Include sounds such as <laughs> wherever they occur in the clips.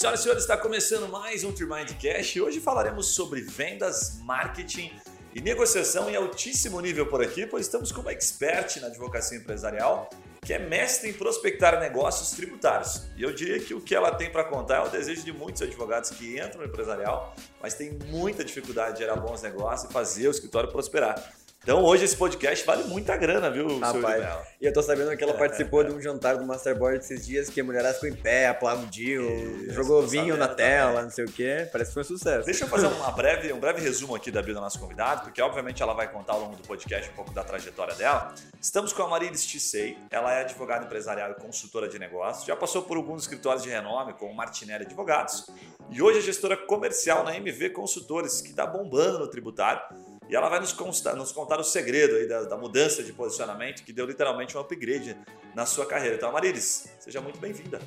Senhoras e senhores, está começando mais um Tremindcast e hoje falaremos sobre vendas, marketing e negociação em altíssimo nível por aqui, pois estamos com uma expert na advocacia empresarial que é mestre em prospectar negócios tributários. E eu diria que o que ela tem para contar é o desejo de muitos advogados que entram no empresarial, mas têm muita dificuldade de gerar bons negócios e fazer o escritório prosperar. Então hoje esse podcast vale muita grana, viu, Rapaz, E eu tô sabendo que ela participou de um jantar do Masterboard esses dias que a mulherada ficou em pé, aplaudiu, jogou vinho na tela, também. não sei o quê. Parece que foi um sucesso. Deixa eu fazer <laughs> uma breve, um breve resumo aqui da vida da nossa convidada, porque obviamente ela vai contar ao longo do podcast um pouco da trajetória dela. Estamos com a Marilis Tissei, ela é advogada empresarial e consultora de negócios, já passou por alguns escritórios de renome, como Martinelli Advogados, e hoje é gestora comercial na MV Consultores, que está bombando no tributário e ela vai nos, constar, nos contar o segredo aí da, da, mudança de posicionamento que deu literalmente um upgrade na sua carreira. Então, Marilis, seja muito bem-vinda.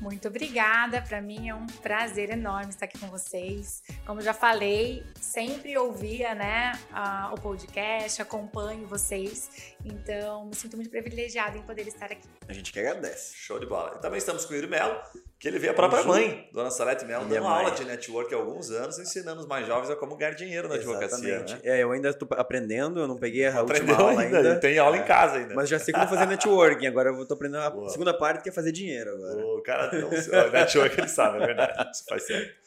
Muito obrigada. Para mim é um prazer enorme estar aqui com vocês. Como já falei, sempre ouvia, né, a, o podcast, acompanho vocês. Então, me sinto muito privilegiada em poder estar aqui. A gente que agradece. Show de bola. E também estamos com o Yuri Melo, que ele veio a própria mãe, Dona Salete Melo, dando uma aula de network há alguns anos, ensinando os mais jovens a como ganhar dinheiro na advocacia. Né? É, eu ainda estou aprendendo, eu não peguei a última aula ainda. ainda. Tem aula é. em casa ainda. Mas já sei como fazer networking, agora eu estou aprendendo a Boa. segunda parte que é fazer dinheiro agora. O cara não, o network ele sabe, é verdade, isso faz certo.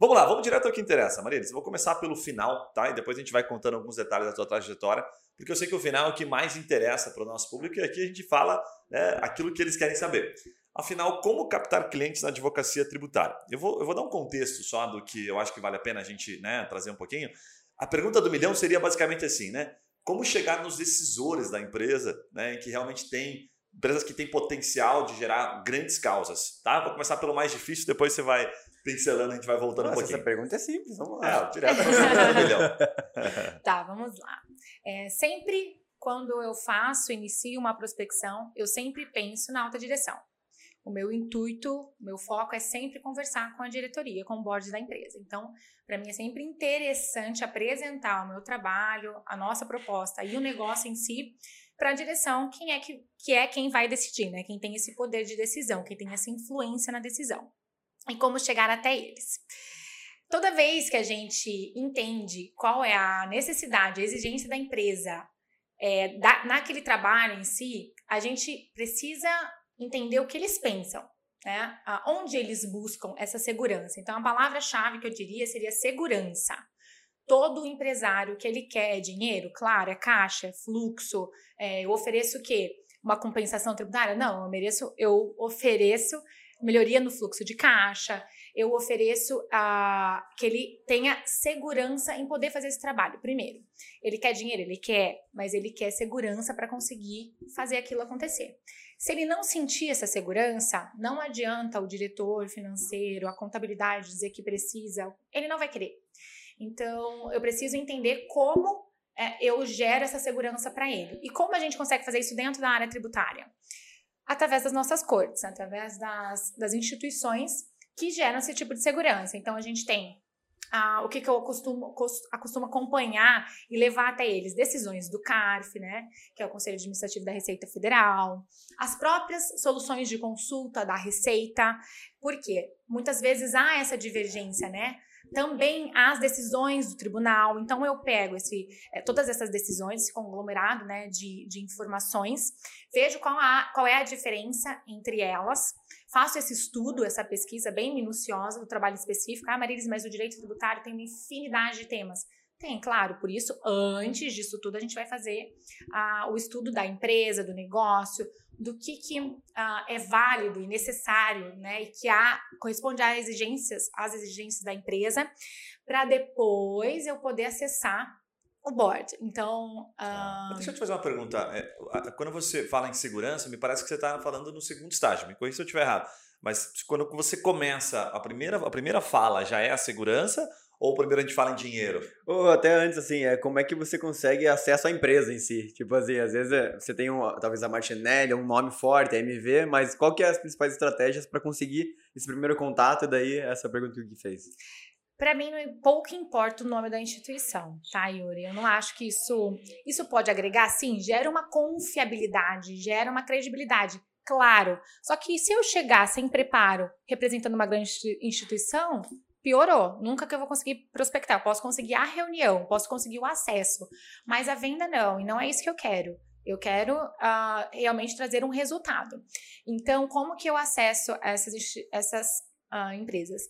Vamos lá, vamos direto ao que interessa, Marilis. Vou começar pelo final, tá? E depois a gente vai contando alguns detalhes da tua trajetória, porque eu sei que o final é o que mais interessa para o nosso público e aqui a gente fala né, aquilo que eles querem saber. Afinal, como captar clientes na advocacia tributária? Eu vou, eu vou dar um contexto só do que eu acho que vale a pena a gente né, trazer um pouquinho. A pergunta do milhão seria basicamente assim, né? Como chegar nos decisores da empresa, né, que realmente tem empresas que têm potencial de gerar grandes causas, tá? Vou começar pelo mais difícil, depois você vai pincelando, a gente vai voltando Nossa, um pouquinho. Essa pergunta é simples, vamos lá. É, direto para o milhão. <laughs> <laughs> tá, vamos lá. É, sempre quando eu faço, inicio uma prospecção, eu sempre penso na alta direção. O meu intuito, meu foco é sempre conversar com a diretoria, com o board da empresa. Então, para mim é sempre interessante apresentar o meu trabalho, a nossa proposta e o negócio em si para a direção, quem é que, que é quem vai decidir, né? Quem tem esse poder de decisão, quem tem essa influência na decisão. E como chegar até eles. Toda vez que a gente entende qual é a necessidade, a exigência da empresa é, da, naquele trabalho em si, a gente precisa entender o que eles pensam, né? Onde eles buscam essa segurança. Então, a palavra-chave que eu diria seria segurança. Todo empresário que ele quer dinheiro, claro, é caixa, é fluxo, é, eu ofereço o quê? Uma compensação tributária? Não, eu mereço, eu ofereço melhoria no fluxo de caixa, eu ofereço a, que ele tenha segurança em poder fazer esse trabalho. Primeiro, ele quer dinheiro, ele quer, mas ele quer segurança para conseguir fazer aquilo acontecer. Se ele não sentir essa segurança, não adianta o diretor financeiro, a contabilidade dizer que precisa, ele não vai querer. Então, eu preciso entender como é, eu gero essa segurança para ele. E como a gente consegue fazer isso dentro da área tributária? Através das nossas cortes, através das, das instituições que geram esse tipo de segurança. Então, a gente tem o que, que eu costumo, costumo acompanhar e levar até eles? Decisões do CARF, né, que é o Conselho Administrativo da Receita Federal, as próprias soluções de consulta da Receita, porque muitas vezes há essa divergência, né? Também as decisões do tribunal. Então, eu pego esse, é, todas essas decisões, esse conglomerado né, de, de informações, vejo qual, a, qual é a diferença entre elas faço esse estudo, essa pesquisa bem minuciosa do trabalho específico. Ah, Marilis, mas o direito tributário tem uma infinidade de temas. Tem, claro, por isso, antes disso tudo, a gente vai fazer ah, o estudo da empresa, do negócio, do que, que ah, é válido e necessário, né? E que há, corresponde às exigências, às exigências da empresa, para depois eu poder acessar o board. Então. Uh... Deixa eu te fazer uma pergunta. É, quando você fala em segurança, me parece que você está falando no segundo estágio. Me corrija se eu estiver errado. Mas quando você começa, a primeira, a primeira fala já é a segurança ou primeiro a gente fala em dinheiro? Ou até antes, assim, é como é que você consegue acesso à empresa em si? Tipo assim, às vezes é, você tem um, talvez a Martinelli, um nome forte, a MV, mas qual que é as principais estratégias para conseguir esse primeiro contato? E daí essa pergunta que fez. Para mim, pouco importa o nome da instituição, tá, Yuri? Eu não acho que isso, isso pode agregar, sim, gera uma confiabilidade, gera uma credibilidade. Claro. Só que se eu chegar sem preparo, representando uma grande instituição, piorou. Nunca que eu vou conseguir prospectar. Posso conseguir a reunião, posso conseguir o acesso, mas a venda não, e não é isso que eu quero. Eu quero uh, realmente trazer um resultado. Então, como que eu acesso essas, essas uh, empresas?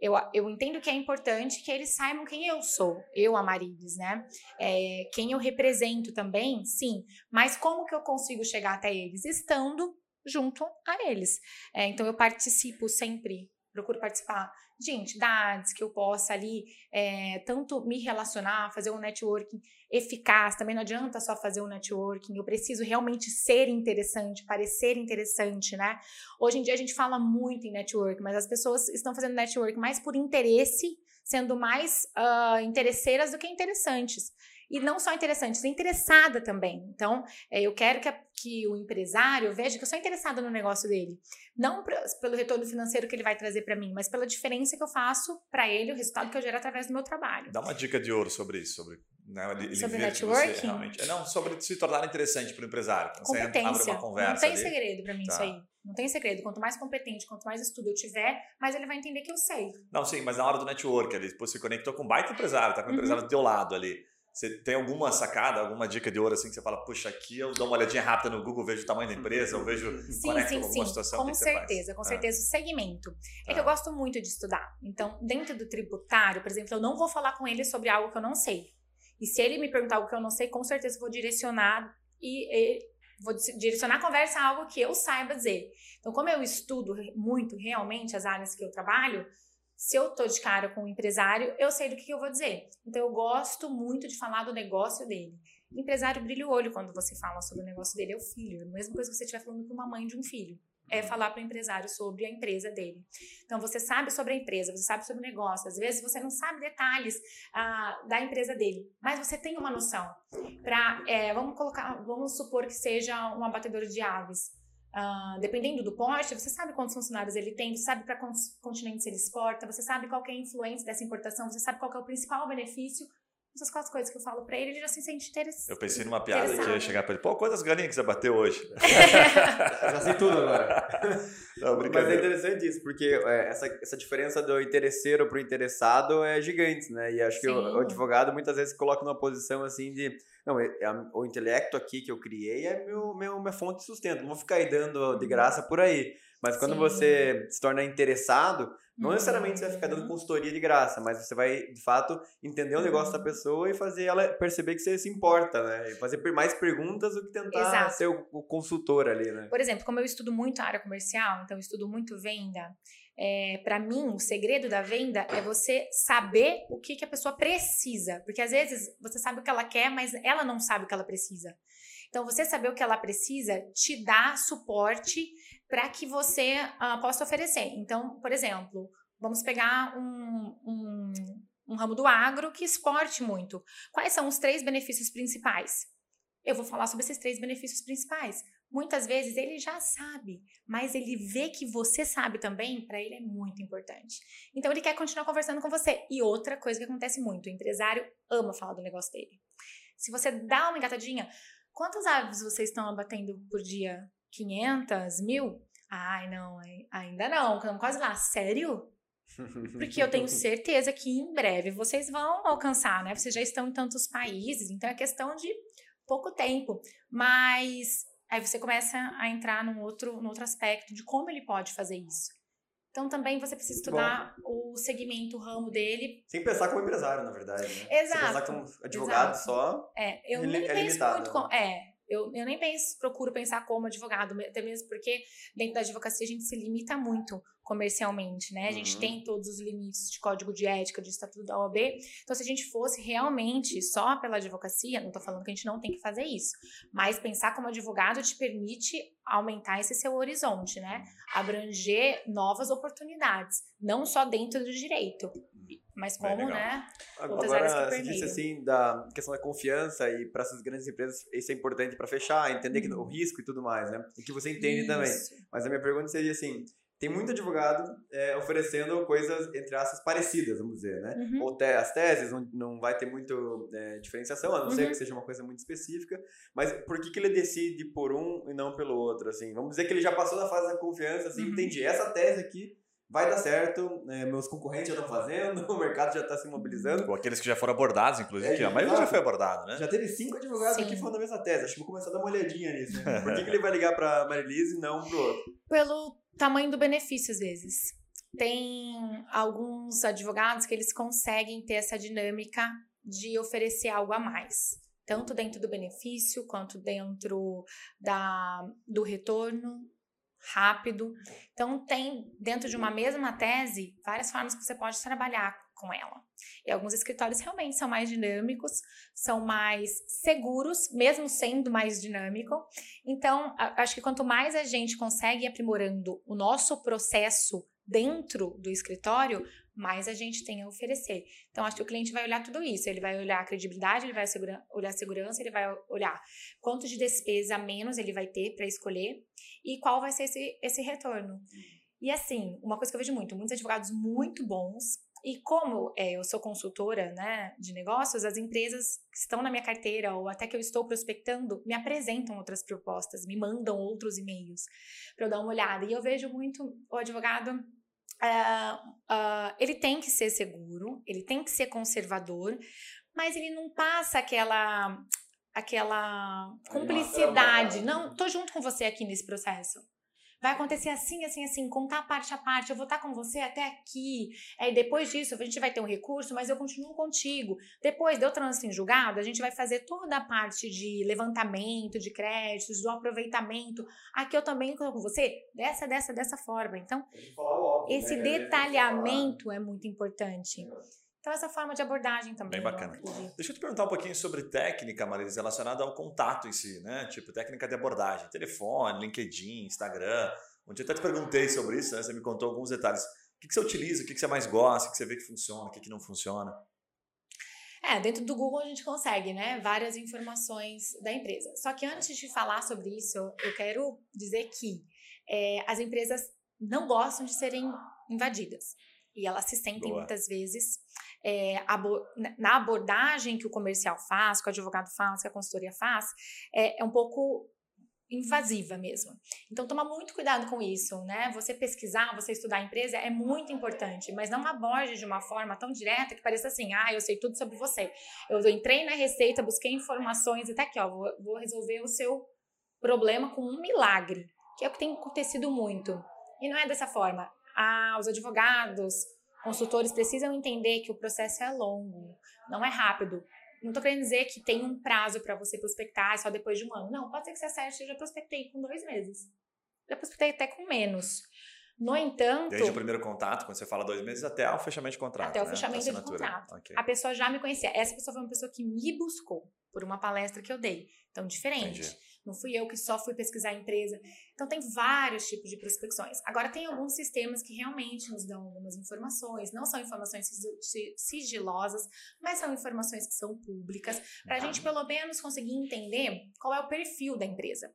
Eu, eu entendo que é importante que eles saibam quem eu sou, eu, a Marilis, né? É, quem eu represento também, sim. Mas como que eu consigo chegar até eles? Estando junto a eles. É, então, eu participo sempre procuro participar de entidades que eu possa ali é, tanto me relacionar, fazer um networking eficaz. Também não adianta só fazer um networking, eu preciso realmente ser interessante, parecer interessante, né? Hoje em dia a gente fala muito em network, mas as pessoas estão fazendo network mais por interesse, sendo mais uh, interesseiras do que interessantes e não só interessantes, interessada também. Então, é, eu quero que, a, que, o empresário veja que eu sou interessada no negócio dele. Não pra, pelo retorno financeiro que ele vai trazer para mim, mas pela diferença que eu faço para ele, o resultado que eu gero através do meu trabalho. Dá uma dica de ouro sobre isso, sobre né, ele, sobre networking? Realmente, é, não, sobre se tornar interessante para o empresário. Você Competência. Não tem ali. segredo para mim tá. isso aí. Não tem segredo. Quanto mais competente, quanto mais estudo eu tiver, mais ele vai entender que eu sei. Não, sim, mas na hora do network, ele depois se conectou com um baita empresário, tá com o uhum. empresário do teu lado ali. Você tem alguma sacada, alguma dica de ouro assim que você fala, puxa, aqui eu dou uma olhadinha rápida no Google, vejo o tamanho da empresa, eu vejo sim, conecto sim, com alguma sim. situação. Com certeza, com ah. certeza. O segmento. É ah. que eu ah. gosto muito de estudar. Então, dentro do tributário, por exemplo, eu não vou falar com ele sobre algo que eu não sei. E se ele me perguntar algo que eu não sei, com certeza eu vou direcionar e, e vou direcionar a conversa a algo que eu saiba dizer. Então, como eu estudo muito realmente as áreas que eu trabalho, se eu tô de cara com um empresário, eu sei do que, que eu vou dizer. Então, eu gosto muito de falar do negócio dele. O empresário brilha o olho quando você fala sobre o negócio dele, é o filho. A mesma coisa que você estiver falando com uma mãe de um filho. É uhum. falar para o empresário sobre a empresa dele. Então, você sabe sobre a empresa, você sabe sobre o negócio. Às vezes, você não sabe detalhes ah, da empresa dele, mas você tem uma noção. Pra, é, vamos colocar, vamos supor que seja um abatedor de aves. Uh, dependendo do porte, você sabe quantos funcionários ele tem, você sabe para quantos continentes ele exporta, você sabe qual é a influência dessa importação, você sabe qual é o principal benefício. Essas quatro coisas que eu falo para ele, ele já se sente interessado. Eu pensei numa piada que ia chegar para ele, pô, quantas galinhas que você bateu hoje? <laughs> já sei tudo agora. Não, Mas é interessante isso, porque é, essa, essa diferença do interesseiro para o interessado é gigante, né? E acho Sim. que o, o advogado muitas vezes se coloca numa posição assim de não, é, é, o intelecto aqui que eu criei é meu, meu, minha fonte de sustento. Não vou ficar aí dando de graça por aí. Mas quando Sim. você se torna interessado, não uhum. necessariamente você vai ficar dando consultoria de graça, mas você vai, de fato, entender o negócio da uhum. pessoa e fazer ela perceber que você se importa, né? E fazer mais perguntas do que tentar Exato. ser o, o, consultor ali, né? Por exemplo, como eu estudo muito a área comercial, então eu estudo muito venda, é, para mim, o segredo da venda é você saber o que, que a pessoa precisa. Porque às vezes você sabe o que ela quer, mas ela não sabe o que ela precisa. Então, você saber o que ela precisa te dá suporte para que você uh, possa oferecer. Então, por exemplo, vamos pegar um, um, um ramo do agro que exporte muito. Quais são os três benefícios principais? Eu vou falar sobre esses três benefícios principais. Muitas vezes ele já sabe, mas ele vê que você sabe também, para ele é muito importante. Então ele quer continuar conversando com você. E outra coisa que acontece muito, o empresário ama falar do negócio dele. Se você dá uma engatadinha, quantas aves vocês estão abatendo por dia? 500, mil? Ai, não, ainda não, estamos quase lá. Sério? Porque eu tenho <laughs> certeza que em breve vocês vão alcançar, né? Vocês já estão em tantos países, então é questão de pouco tempo. Mas Aí você começa a entrar num outro, num outro aspecto de como ele pode fazer isso. Então também você precisa estudar Bom. o segmento, o ramo dele. Sem pensar como empresário, na verdade. Né? Exato. Sem pensar como advogado exato. só. É, eu nem é penso limitado, muito né? com. É, eu, eu nem penso, procuro pensar como advogado, até mesmo porque dentro da advocacia a gente se limita muito comercialmente, né? A gente uhum. tem todos os limites de código de ética, de estatuto da OAB. Então, se a gente fosse realmente só pela advocacia, não estou falando que a gente não tem que fazer isso, mas pensar como advogado te permite aumentar esse seu horizonte, né? Abranger novas oportunidades, não só dentro do direito, mas como, né? Agora, você disse assim da questão da confiança e para essas grandes empresas isso é importante para fechar, entender que, o uhum. risco e tudo mais, né? O que você entende isso. também. Mas a minha pergunta seria assim, tem muito advogado é, oferecendo coisas, entre aspas, parecidas, vamos dizer, né? Uhum. Ou te, as teses não, não vai ter muito é, diferenciação, a não ser Uhum. que seja uma coisa muito específica. Mas por que, que ele decide por um e não pelo outro, assim? Vamos dizer que ele já passou da fase da confiança, assim, Uhum. entendi, essa tese aqui vai dar certo, é, meus concorrentes já estão fazendo, <laughs> o mercado já está se mobilizando. Ou aqueles que já foram abordados, inclusive, É, que a maioria já foi abordado, né? Já teve cinco advogados Sim. aqui falando a mesma tese. Acho que vou começar a dar uma olhadinha nisso. Né? <laughs> Por que, que ele vai ligar pra Marilise e não pro outro? Pelo tamanho do benefício, às vezes. Tem alguns advogados que eles conseguem ter essa dinâmica de oferecer algo a mais. Tanto dentro do benefício, quanto dentro da, do retorno rápido. Então, tem dentro de uma mesma tese várias formas que você pode trabalhar com ela. E alguns escritórios realmente são mais dinâmicos, são mais seguros, mesmo sendo mais dinâmico. Então, acho que quanto mais a gente consegue ir aprimorando o nosso processo dentro do escritório, mais a gente tem a oferecer. Então, acho que o cliente vai olhar tudo isso. Ele vai olhar a credibilidade, ele vai olhar a segurança, ele vai olhar quanto de despesa menos ele vai ter para escolher e qual vai ser esse, esse retorno. E assim, uma coisa que eu vejo muito, muitos advogados muito bons. E como é, eu sou consultora né, de negócios, as empresas que estão na minha carteira ou até que eu estou prospectando me apresentam outras propostas, me mandam outros e-mails para eu dar uma olhada. E eu vejo muito o advogado. ah, ah, ele tem que ser seguro, ele tem que ser conservador, mas ele não passa aquela aquela cumplicidade. Não, tô junto com você aqui nesse processo. Vai acontecer assim, assim, assim, contar parte a parte. Eu vou estar com você até aqui. Aí depois disso, a gente vai ter um recurso, mas eu continuo contigo. Depois deu trânsito em julgado, a gente vai fazer toda a parte de levantamento de créditos, do aproveitamento. Aqui eu também estou com você, dessa, dessa, dessa forma. Então, né? esse detalhamento é muito importante. Então, essa forma de abordagem também. Bem bacana. Deixa eu te perguntar um pouquinho sobre técnica, Marisa, relacionada ao contato em si, né? Tipo, técnica de abordagem, telefone, LinkedIn, Instagram. Dia eu até te perguntei sobre isso, né? Você me contou alguns detalhes. O que, que você utiliza, o que, que você mais gosta, o que você vê que funciona, o que, que não funciona. É, dentro do Google a gente consegue, né, várias informações da empresa. Só que antes de falar sobre isso, eu quero dizer que é, as empresas não gostam de serem invadidas. E elas se sentem Boa. muitas vezes é, na abordagem que o comercial faz, que o advogado faz, que a consultoria faz, é, é um pouco invasiva mesmo. Então toma muito cuidado com isso, né? Você pesquisar, você estudar a empresa é muito importante, mas não aborde de uma forma tão direta que pareça assim, ah, eu sei tudo sobre você. Eu entrei na receita, busquei informações e tá aqui, ó, vou resolver o seu problema com um milagre, que é o que tem acontecido muito. E não é dessa forma. Ah, os advogados, consultores precisam entender que o processo é longo, não é rápido. Não estou querendo dizer que tem um prazo para você prospectar só depois de um ano. Não, pode ser que você acerte, eu já prospectei com dois meses. Já prospectei até com menos. No entanto, Desde o primeiro contato, quando você fala dois meses, até o fechamento de contrato. Até o né? fechamento de contrato. Ok. a pessoa já me conhecia. Essa pessoa foi uma pessoa que me buscou por uma palestra que eu dei. Então, diferente. Entendi. Não fui eu que só fui pesquisar a empresa. Então, tem vários tipos de prospecções. Agora, tem alguns sistemas que realmente nos dão algumas informações. Não são informações sigi- si- sigilosas, mas são informações que são públicas. Para a Uhum. gente, pelo menos, conseguir entender qual é o perfil da empresa.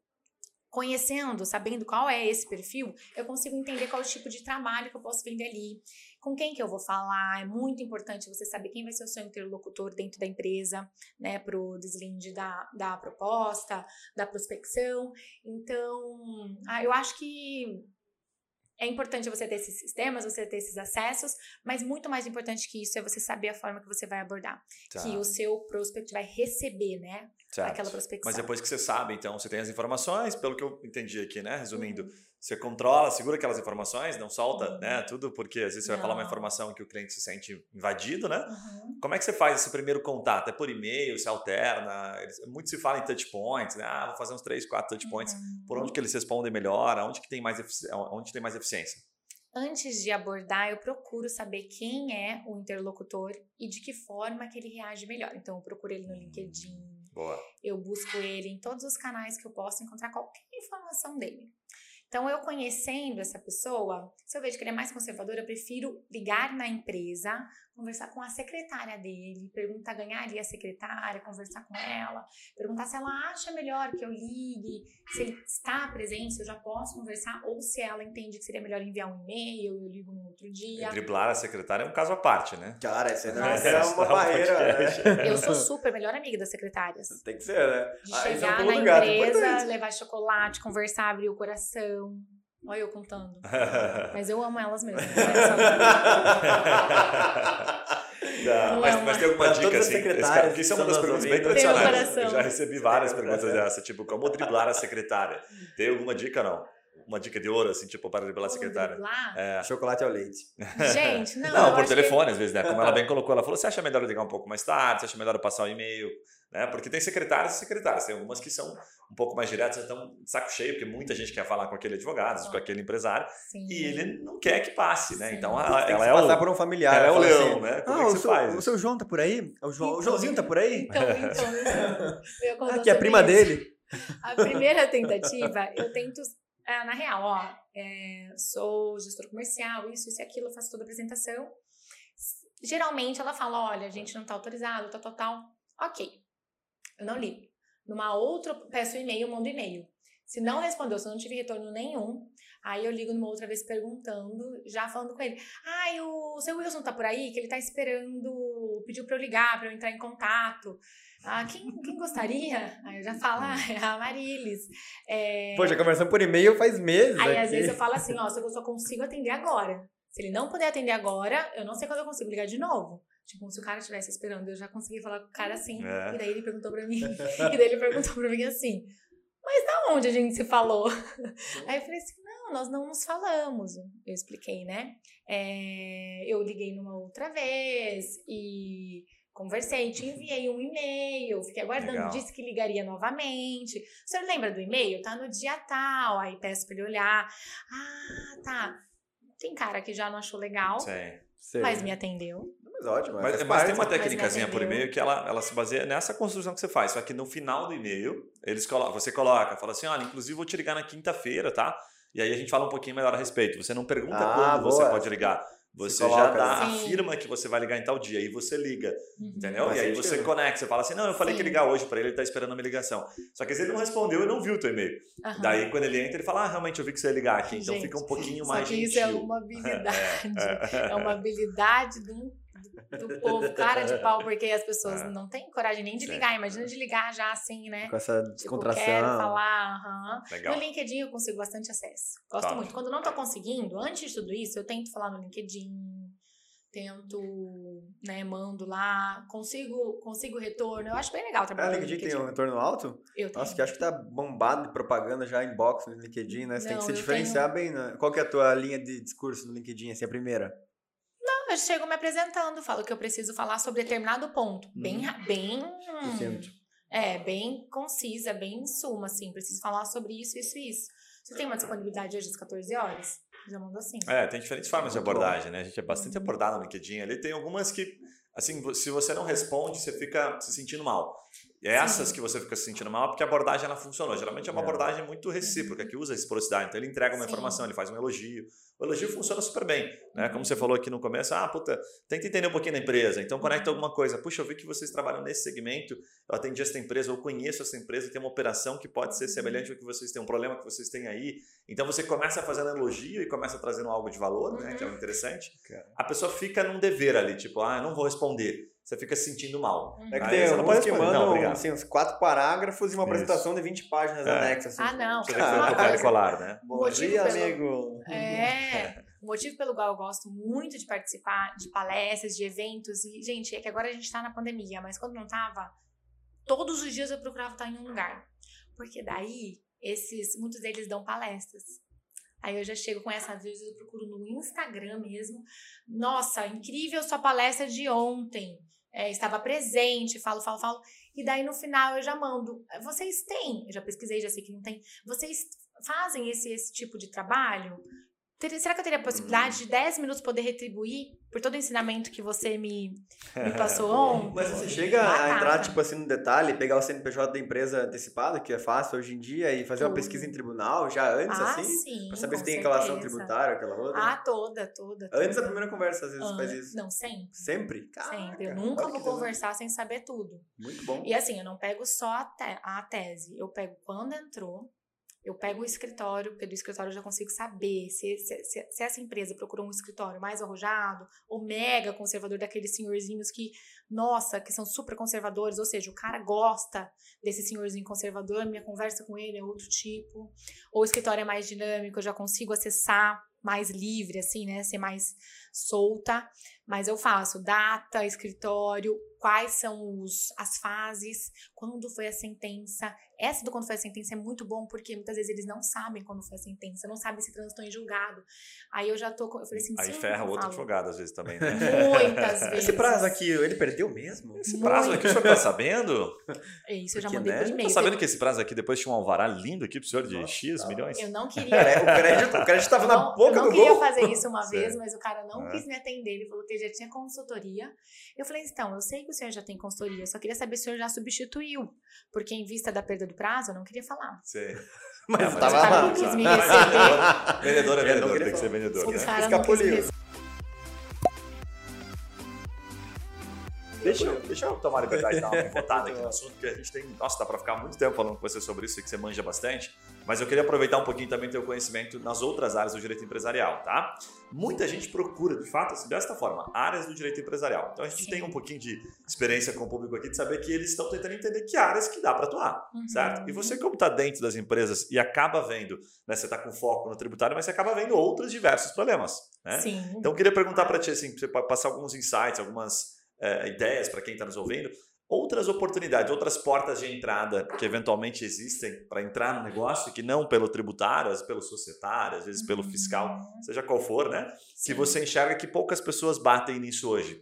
Conhecendo, sabendo qual é esse perfil, eu consigo entender qual é o tipo de trabalho que eu posso vender ali, com quem que eu vou falar. É muito importante você saber quem vai ser o seu interlocutor dentro da empresa, né, para o deslinde da, da proposta, da prospecção. Então, ah, eu acho que é importante você ter esses sistemas, você ter esses acessos, mas muito mais importante que isso é você saber a forma que você vai abordar, Tá, que o seu prospect vai receber, né, certo. aquela prospecção. Mas depois que você sabe, então, você tem as informações, pelo que eu entendi aqui, né? Resumindo, Uhum. Você controla, segura aquelas informações, não solta, Uhum. né? Tudo, porque às vezes você vai falar uma Não. informação que o cliente se sente invadido, né? Uhum. Como é que você faz esse primeiro contato? É por e-mail, se alterna? Muito se fala em touch points, né? Ah, vou fazer uns três, quatro touch points. Uhum. Por onde que eles respondem melhor? Aonde que tem mais, efici- onde tem mais eficiência? Antes de abordar, eu procuro saber quem é o interlocutor e de que forma que ele reage melhor. Então, eu procuro ele no LinkedIn, Boa. eu busco ele em todos os canais que eu posso encontrar qualquer informação dele. Então, eu conhecendo essa pessoa, se eu vejo que ele é mais conservador, eu prefiro ligar na empresa, conversar com a secretária dele, perguntar, ganhar ali a secretária, conversar com ela, perguntar se ela acha melhor que eu ligue, se ele está presente, se eu já posso conversar, ou se ela entende que seria melhor enviar um e-mail, eu ligo no outro dia. E driblar a secretária é um caso à parte, né? Cara, essa Nossa. <laughs> é uma barreira. né? Eu sou super melhor amiga das secretárias. Tem que ser, né? De Ah, esse é um chegar na gato, empresa, importante. levar chocolate, conversar, abrir o coração. Olha eu contando. <laughs> Mas eu amo elas mesmo. <laughs> né? Tá, Não mas, é uma- mas tem alguma dica assim? Cara- Porque isso é uma das perguntas bem tradicionais. coração. Eu já recebi várias perguntas dessa, tipo, como driblar a secretária? Tem alguma dica não? Uma dica de ouro, assim, tipo, para driblar a secretária? driblar? É. Chocolate ao leite. Gente, não. <laughs> Não, eu por acho que- telefone, às vezes, né? Como ela <laughs> bem colocou, ela falou: você acha melhor eu ligar um pouco mais tarde? Você acha melhor eu passar o e-mail? Né? Porque tem secretárias e secretárias. Tem algumas que são um pouco mais diretas, estão de saco cheio, porque muita gente quer falar com aquele advogado, com aquele empresário, Sim. e ele não quer que passe, né? Sim. Então Tem ela, que ela se é passar o, por um familiar. ela é o leão, assim, né? Como ah, é que o, você seu, faz? o seu João tá por aí? O, João, o Então. Joãozinho tá por aí? Então, então, <laughs> eu ia contar Ah, que é a prima isso. dele. A primeira tentativa, eu tento. É, na real, ó, é, sou gestor comercial, isso, isso e aquilo, faço toda a apresentação. Geralmente ela fala: olha, a gente não tá autorizado, tal, tal, tal. Ok. Eu não ligo. Numa outra, peço e-mail, mando e-mail. Se não respondeu, se eu não tive retorno nenhum, aí eu ligo numa outra vez perguntando, já falando com ele. Ai, o seu Wilson tá por aí, que ele tá esperando, pediu pra eu ligar, pra eu entrar em contato. Ah, quem, quem gostaria? Aí eu já falo, ah, é a Marilis. É, Pô, já conversamos por e-mail faz meses. Aí aqui. às vezes eu falo assim, <laughs> ó, se eu só consigo atender agora. Se ele não puder atender agora, eu não sei quando eu consigo ligar de novo. Tipo, se o cara estivesse esperando, eu já consegui falar com o cara assim. É. E daí ele perguntou pra mim. <laughs> e daí ele perguntou pra mim assim, mas da onde a gente se falou? Aí eu falei assim, não, nós não nos falamos. Eu expliquei, né? É, eu liguei numa outra vez e conversei, te enviei um e-mail, fiquei aguardando, Legal. disse que ligaria novamente. O senhor lembra do e-mail? Tá no dia tal. Aí peço pra ele olhar. Ah, tá. Tem cara que já não achou legal, Sim. Mas me atendeu. Mas ótimo. Mas, mas tem uma técnicazinha por e-mail que ela, ela se baseia nessa construção que você faz. Só que no final do e-mail, eles colocam, você coloca, fala assim: olha, inclusive vou te ligar na quinta-feira, tá? E aí a gente fala um pouquinho melhor a respeito. Você não pergunta Ah, quando você boa. pode ligar. Você, Você já dá? Sim. afirma que você vai ligar em tal dia. E você liga, Uhum. entendeu? Faz e aí sentido. você conecta, você fala assim: não, eu falei que ia Sim. ligar hoje pra ele, ele tá esperando a minha ligação. Só que às vezes ele não respondeu e não viu o teu e-mail. Aham. Daí quando ele entra, ele fala: ah, realmente eu vi que você ia ligar aqui. Então Gente, fica um pouquinho Só mais que gentil. <laughs> isso é uma habilidade. É uma habilidade do, do povo, cara de pau, porque as pessoas É. <laughs> não têm coragem nem de Sim. ligar. Imagina de ligar já assim, né? Com essa Tipo, descontração. quero falar, aham. Legal. No LinkedIn eu consigo bastante acesso. Gosto muito. Quando eu não tô conseguindo, antes de tudo isso, eu tento falar no LinkedIn, tento, né, mando lá, consigo, consigo retorno. Eu acho bem legal Ah, trabalhar o no LinkedIn LinkedIn. tem um retorno alto? Eu tenho. Nossa, que acho que tá bombado de propaganda já inbox no LinkedIn, né? Você tem que Não, se diferenciar bem, né? Qual que é a tua linha de discurso no LinkedIn, assim, a primeira? Eu chego me apresentando, falo que eu preciso falar sobre determinado ponto. Bem, ra- bem, Sucinto. é, bem concisa, bem em suma, assim. Preciso falar sobre isso, isso e isso. Você tem uma disponibilidade hoje às 14 horas? Já mando assim. É, tem diferentes formas de abordagem, né? A gente é bastante abordado no LinkedIn. Ali tem algumas que, assim, se você não responde, você fica se sentindo mal. E essas Sim. que você fica se sentindo mal é porque a abordagem ela funcionou. Geralmente é uma É. abordagem muito recíproca, que usa reciprocidade. Então ele entrega uma Sim. informação, ele faz um elogio. O elogio funciona super bem, né? Como você falou aqui no começo, ah, puta, tenta entender um pouquinho da empresa, então conecta alguma coisa. Puxa, eu vi que vocês trabalham nesse segmento, eu atendi essa empresa, eu conheço essa empresa, tem uma operação que pode ser semelhante ao que vocês têm, um problema que vocês têm aí. Então você começa fazendo elogio e começa trazendo algo de valor, né? Que é o interessante. Cara. A pessoa fica num dever ali, tipo, ah, eu não vou responder. Você fica se sentindo mal. Uhum. É que tem você não alguns pode que. Não, mandam, obrigado. assim, uns quatro parágrafos e uma Isso. apresentação de 20 páginas É. anexas. Assim. Ah, não. Você copiar e coisa- colar, né? Bom dia, pelo- amigo. É. <laughs> O motivo pelo qual eu gosto muito de participar de palestras, de eventos, e, gente, é que agora a gente tá na pandemia, mas quando não tava, todos os dias eu procurava estar em um lugar. Porque daí, esses, muitos deles dão palestras. Aí eu já chego com essa, às vezes eu procuro no Instagram mesmo. Nossa, incrível sua palestra de ontem. É, estava presente, falo, falo, falo. E daí no final eu já mando. Vocês têm, já pesquisei, já sei que não tem. Vocês fazem esse, esse tipo de trabalho? Será que eu teria a possibilidade Hum. de 10 minutos poder retribuir por todo o ensinamento que você me, me <laughs> passou ontem? Mas você chega a Batata. entrar, tipo assim, no detalhe, pegar o CNPJ da empresa antecipado, que é fácil hoje em dia, e fazer uma Tudo. pesquisa em tribunal já antes, ah, assim? sim. Pra saber se tem relação certeza. tributária, aquela outra. Ah, toda, toda. antes da toda. primeira conversa, às vezes, Ah, faz isso. Não, sempre. Sempre? Caraca, Sempre. Eu nunca vou conversar sem saber tudo. Muito bom. E assim, eu não pego só a, te- a tese, eu pego quando entrou, eu pego o escritório, do escritório eu já consigo saber se, se, se- se essa empresa procurou um escritório mais arrojado ou mega conservador, daqueles senhorzinhos que, nossa, que são super conservadores, ou seja, o cara gosta desse senhorzinho conservador, minha conversa com ele é outro tipo, ou o escritório é mais dinâmico, eu já consigo acessar mais livre, assim, né, ser mais solta, mas eu faço data, escritório, quais são os, as fases, quando foi a sentença. Essa do quando foi a sentença é muito bom, porque muitas vezes eles não sabem quando foi a sentença, não sabem se transitou em julgado. Aí eu já tô, com- eu falei assim, Aí ferra não o outro falo advogado, às vezes, também, né? Muitas <laughs> vezes. Esse prazo aqui, ele perdeu mesmo? Esse prazo aqui, o senhor tá sabendo? É Isso, eu já Porque, mandei né? por Tá e-mail. sabendo que esse prazo aqui depois tinha um alvará lindo aqui pro senhor de Nossa, X tá. milhões? Eu não <laughs> queria. O crédito, o crédito tava Eu na não, boca eu não do queria gol. fazer isso uma Certo. vez, mas o cara não É. quis me atender. Ele falou que já tinha consultoria. Eu falei, então, eu sei que o senhor já tem consultoria, eu só queria saber se o senhor já substituiu. Porque em vista da perda do prazo, eu não queria falar. Sei. Mas eu mas tava o cara lá. não quis me Mas receber. Vendedor é vendedor, tem que ser vendedor, né? Escapuliu. Deixa, eu- deixa eu tomar liberdade de dar uma pivotada aqui no <laughs> assunto, porque a gente tem. Nossa, dá pra ficar muito tempo falando com você sobre isso, que você manja bastante. Mas eu queria aproveitar um pouquinho também teu conhecimento nas outras áreas do direito empresarial, tá? Muita gente procura, de fato, assim, desta forma, áreas do direito empresarial. Então a gente Sim. tem um pouquinho de experiência com o público aqui de saber que eles estão tentando entender que áreas que dá pra atuar, Uhum. certo? E você, como tá dentro das empresas e acaba vendo, né? Você tá com foco no tributário, mas você acaba vendo outros diversos problemas, né? Sim. Então, eu queria perguntar para ti, assim, pra você pa- passar alguns insights, algumas eh, ideias para quem está nos ouvindo, outras oportunidades, outras portas de entrada que eventualmente existem para entrar no negócio, que não pelo tributário, às vezes pelo societário, às vezes pelo fiscal, Uhum. seja qual for, né? Que você enxerga que poucas pessoas batem nisso hoje.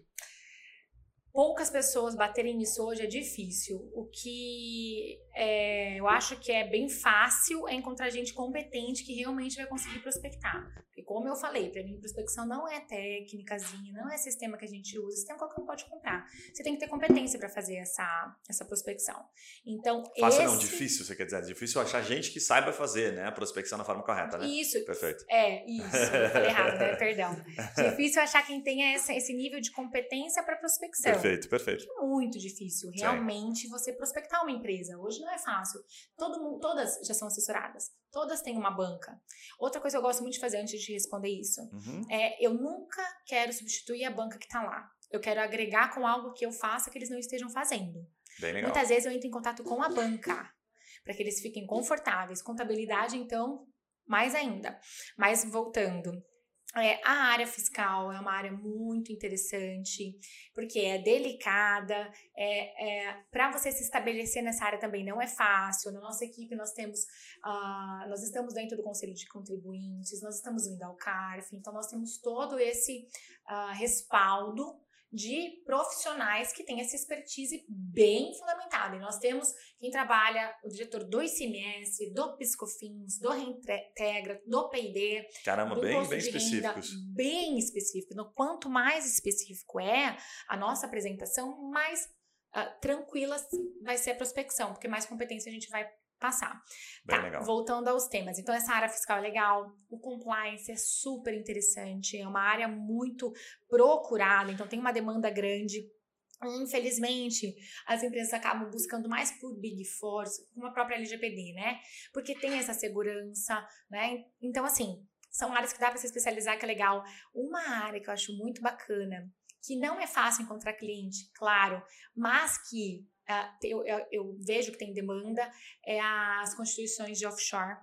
Poucas pessoas baterem nisso hoje é difícil. O que é, eu acho que é bem fácil é encontrar gente competente que realmente vai conseguir prospectar. Porque, como eu falei, para mim, prospecção não é técnicazinha, não é sistema que a gente usa, sistema qualquer um pode comprar. Você tem que ter competência para fazer essa, essa prospecção. Então, Fácil esse... não, difícil, você quer dizer. Difícil achar gente que saiba fazer, né? A prospecção na forma correta, né? Isso, Perfeito. É, isso. Eu falei errado, né? Perdão. <laughs> Difícil achar quem tenha essa- esse nível de competência para prospecção. Perfeito, perfeito. muito difícil realmente você prospectar uma empresa. Hoje não é fácil. Todo mundo, todas já são assessoradas. Todas têm uma banca. Outra coisa que eu gosto muito de fazer antes de responder isso Uhum. é eu nunca quero substituir a banca que está lá. Eu quero agregar com algo que eu faça que eles não estejam fazendo. Muitas vezes eu entro em contato com a banca para que eles fiquem confortáveis. Contabilidade, então, mais ainda. Mas voltando. É, a área fiscal é uma área muito interessante, porque é delicada, é, é, para você se estabelecer nessa área também não é fácil. Na nossa equipe nós temos, ah, nós estamos dentro do Conselho de Contribuintes, nós estamos vindo ao CARF, então nós temos todo esse ah, respaldo de profissionais que têm essa expertise bem fundamentada. E nós temos quem trabalha, o diretor do ICMS, do Piscofins, do Reintegra, do P&D, Caramba, do bem, bem de renda, específicos. bem específico. Então, quanto mais específico é a nossa apresentação, mais ah, tranquila vai ser a prospecção, porque mais competência a gente vai passar. Bem tá, legal. voltando aos temas. Então, essa área fiscal é legal, o compliance é super interessante, é uma área muito procurada, então tem uma demanda grande. Infelizmente, as empresas acabam buscando mais por Big Force, como a própria LGPD, né? Porque tem essa segurança, né? Então, assim, são áreas que dá para se especializar, que é legal. Uma área que eu acho muito bacana, que não é fácil encontrar cliente, claro, mas que eu, eu- eu vejo que tem demanda, é as constituições de offshore.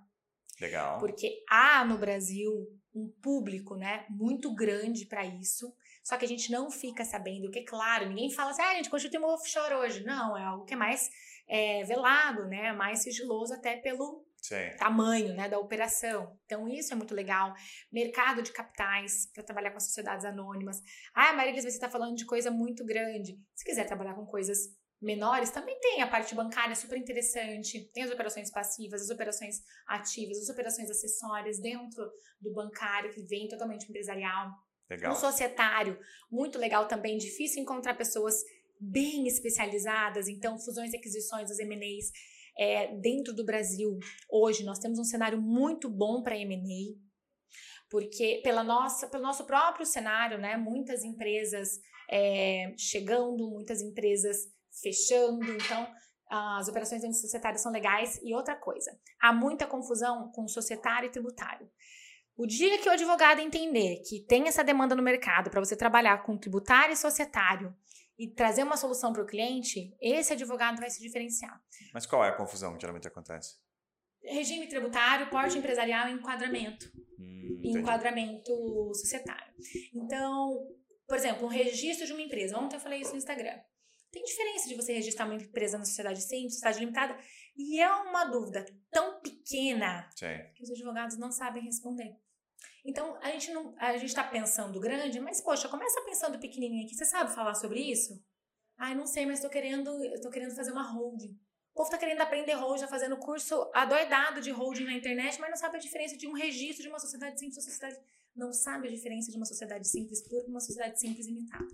Legal. Porque há no Brasil um público, né, muito grande para isso. Só que a gente não fica sabendo, porque, claro, ninguém fala assim, ah, a gente constitui uma offshore hoje. Não, é algo que é mais é, velado, né, mais sigiloso até pelo Sim. tamanho, né, da operação. Então, isso é muito legal. Mercado de capitais, para trabalhar com as sociedades anônimas. Ah, Marília, você está falando de coisa muito grande. Se quiser trabalhar com coisas menores também tem a parte bancária super interessante, tem as operações passivas, as operações ativas, as operações acessórias dentro do bancário que vem totalmente empresarial. Legal. Um societário, muito legal também, difícil encontrar pessoas bem especializadas, então fusões e aquisições, as M&As, é, dentro do Brasil, hoje nós temos um cenário muito bom para M&A, porque pela nossa, pelo nosso próprio cenário, né, muitas empresas é, chegando, muitas empresas fechando, então as operações entre societários são legais. E outra coisa, há muita confusão com societário e tributário. O dia que o advogado entender que tem essa demanda no mercado para você trabalhar com tributário e societário e trazer uma solução para o cliente, esse advogado vai se diferenciar. Mas qual é a confusão que geralmente acontece? Regime tributário, porte empresarial e enquadramento. Hum, enquadramento societário. Então, por exemplo, um registro de uma empresa. Ontem eu falei isso no Instagram. Tem diferença de você registrar uma empresa na sociedade simples, sociedade limitada, e é uma dúvida tão pequena Sim. que os advogados não sabem responder. Então, a gente não, a gente está pensando grande, mas poxa, começa pensando pequenininho aqui. Você sabe falar sobre isso? Ai, não sei, mas estou querendo, estou querendo fazer uma holding. O povo está querendo aprender holding, está fazendo curso adoidado de holding na internet, mas não sabe a diferença de um registro de uma sociedade simples, uma sociedade não sabe a diferença de uma sociedade simples pura e uma sociedade simples limitada.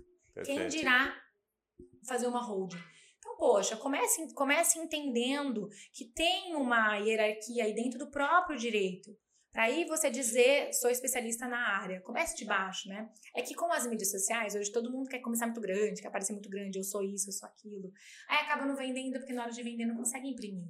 Quem dirá fazer uma holding? Então, poxa, comece, comece entendendo que tem uma hierarquia aí dentro do próprio direito. Para aí você dizer, sou especialista na área. Comece de baixo, né? É que com as mídias sociais, hoje todo mundo quer começar muito grande, quer parecer muito grande, eu sou isso, eu sou aquilo. Aí acaba não vendendo, porque na hora de vender não consegue imprimir.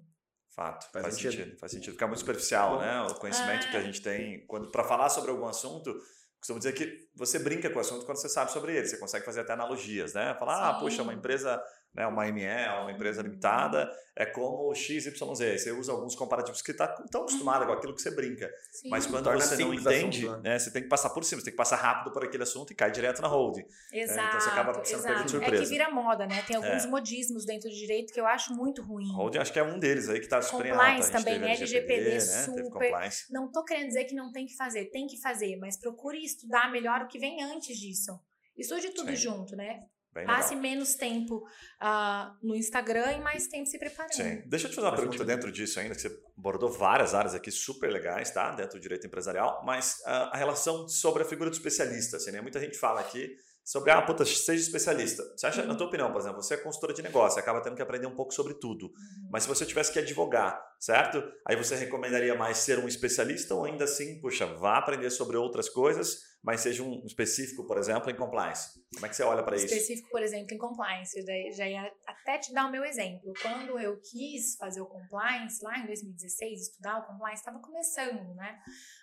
Fato, faz, faz sentido. sentido. Faz sentido. Fica muito superficial, né? O conhecimento ah. que a gente tem. quando Para falar sobre algum assunto, costumo dizer que você brinca com o assunto quando você sabe sobre ele. Você consegue fazer até analogias, né? Falar, Sim. ah, puxa, uma empresa né, uma ME, uma empresa limitada, é como XYZ. Você usa alguns comparativos que está tão acostumado com aquilo que você brinca. Sim. Mas quando Torna você não entende, assunto, né? né? você tem que passar por cima, você tem que passar rápido por aquele assunto e cai direto na holding. Exato. É, então você acaba sendo pego de surpresa. É que vira moda, né? Tem alguns é. modismos dentro do direito que eu acho muito ruim. Holding acho que é um deles aí que está super Compliance também, né? LGPD, né? super. Não estou querendo dizer que não tem que fazer, tem que fazer, mas procure estudar melhor o que vem antes disso. Estude tudo Sim. junto, né? Bem Passe legal. menos tempo uh, no Instagram e mais tempo se preparando. Sim. Deixa eu te fazer uma pergunta dentro disso ainda, que você abordou várias áreas aqui super legais, tá? Dentro do direito empresarial, mas uh, a relação sobre a figura do especialista, assim, né? Muita gente fala aqui sobre, ah, puta, seja especialista. Você acha, uhum. na tua opinião, por exemplo, você é consultora de negócio, acaba tendo que aprender um pouco sobre tudo. Uhum. Mas se você tivesse que advogar, certo? Aí você recomendaria mais ser um especialista ou ainda assim, puxa, vá aprender sobre outras coisas, mas seja um específico, por exemplo, em compliance. Como é que você olha para isso? Específico, por exemplo, em compliance. Eu já ia até te dar o meu exemplo. Quando eu quis fazer o compliance, lá em 2016, estudar o compliance, estava começando, né?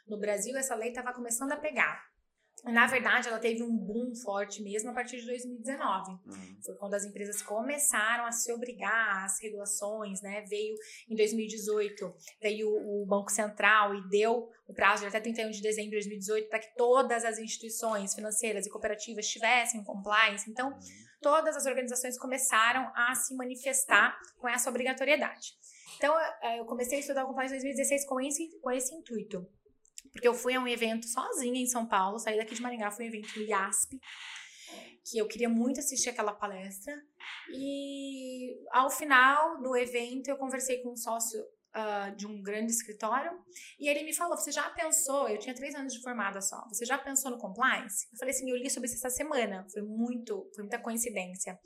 No Brasil, essa lei estava começando a pegar. Na verdade, ela teve um boom forte mesmo a partir de 2019. Uhum. Foi quando as empresas começaram a se obrigar às regulações, né? Veio em 2018, veio o Banco Central e deu o prazo de até 31 de dezembro de 2018 para que todas as instituições financeiras e cooperativas tivessem compliance. Então, uhum. todas as organizações começaram a se manifestar com essa obrigatoriedade. Então, eu comecei a estudar compliance em 2016 com esse, com esse intuito porque eu fui a um evento sozinha em São Paulo, saí daqui de Maringá, fui a um evento no IASP, que eu queria muito assistir aquela palestra. E ao final do evento, eu conversei com um sócio uh, de um grande escritório e ele me falou: Você já pensou? Eu tinha três anos de formada só. Você já pensou no compliance? Eu falei assim: Eu li sobre isso essa semana. Foi muito, foi muita coincidência.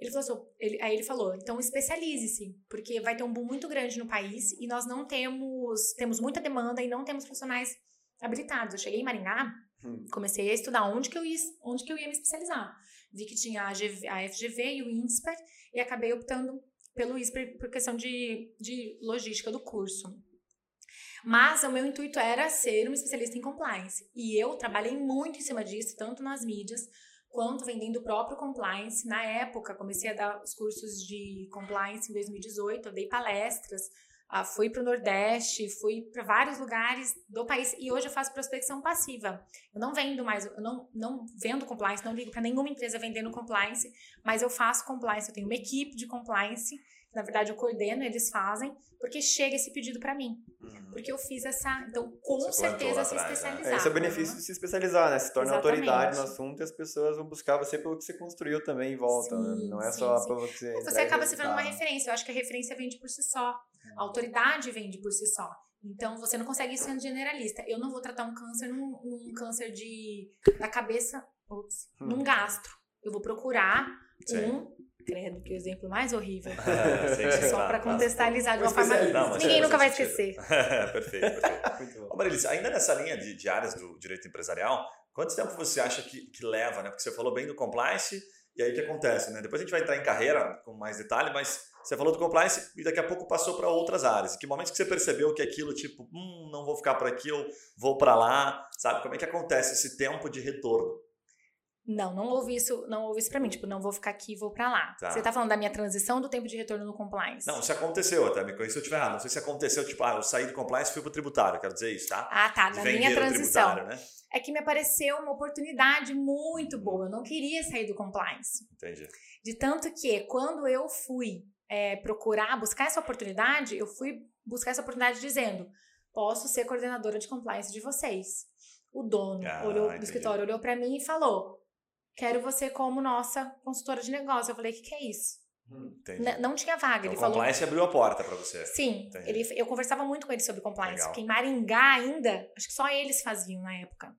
Ele falou assim, ele, aí ele falou, então especialize-se, porque vai ter um boom muito grande no país e nós não temos, temos muita demanda e não temos profissionais habilitados. Eu cheguei em Maringá, hum. comecei a estudar onde que eu ia, onde que eu ia me especializar. Vi que tinha a, GV, a FGV e o INSPER e acabei optando pelo INSPER por questão de, de logística do curso. Mas o meu intuito era ser uma especialista em compliance. E eu trabalhei muito em cima disso, tanto nas mídias quanto vendendo o próprio compliance. Na época, comecei a dar os cursos de compliance em 2018, eu dei palestras Uh, fui para o Nordeste, fui para vários lugares do país e hoje eu faço prospecção passiva. Eu não vendo mais, eu não, não vendo compliance, não ligo para nenhuma empresa vendendo compliance, mas eu faço compliance. Eu tenho uma equipe de compliance Na verdade, eu coordeno, eles fazem, porque chega esse pedido para mim. Uhum. Porque eu fiz essa. Então, com Você certeza se atrás, né? especializar. É, esse é o benefício de se especializar, né? Se torna Exatamente. autoridade no assunto e as pessoas vão buscar você pelo que você construiu também em volta, né? Sim, Não é sim, só sim. pelo que você. Você acaba se tornando uma resultado. referência. Eu acho que a referência vende por si só. A autoridade vende por si só. Então, você não consegue ir sendo generalista. Eu não vou tratar um câncer num, num câncer de, da cabeça, ops, num Hum. gastro. Eu vou procurar Sim. um. Credo, que exemplo mais horrível. <laughs> É, sim, Só para contextualizar de Um uma forma. Ninguém é, nunca vai sentido. esquecer. <laughs> perfeito, perfeito. Muito Ô, bom. Marilis, ainda nessa linha de, de áreas do direito empresarial, quanto tempo você acha que, que leva, né? Porque você falou bem do compliance, e aí o que acontece, né? Depois a gente vai entrar em carreira com mais detalhe, mas você falou do compliance e daqui a pouco passou para outras áreas. Que momento que você percebeu que aquilo, tipo, hum, não vou ficar por aqui, eu vou para lá, sabe? Como é que acontece esse tempo de retorno? Não, não houve isso, não houve isso pra mim. Tipo, não vou ficar aqui, vou pra lá. Tá. Você tá falando da minha transição do tempo de retorno no compliance? Não, se aconteceu, até me conheci se eu estiver errado. Não sei se aconteceu, tipo, ah, eu saí do compliance e fui pro tributário, quero dizer isso, tá? Ah, tá. Vender minha transição. né? É que me apareceu uma oportunidade muito boa. Eu não queria sair do compliance. Entendi. De tanto que, quando eu fui é, procurar, buscar essa oportunidade, eu fui buscar essa oportunidade dizendo: posso ser coordenadora de compliance de vocês. O dono Ah, olhou, do escritório olhou pra mim e falou: quero você como nossa consultora de negócio. Eu falei: o que, que é isso? N- não tinha vaga. Então, ele o falou. compliance abriu a porta para você. Sim, Entendi. ele, eu conversava muito com ele sobre compliance, Legal. porque em Maringá ainda, acho que só eles faziam na época.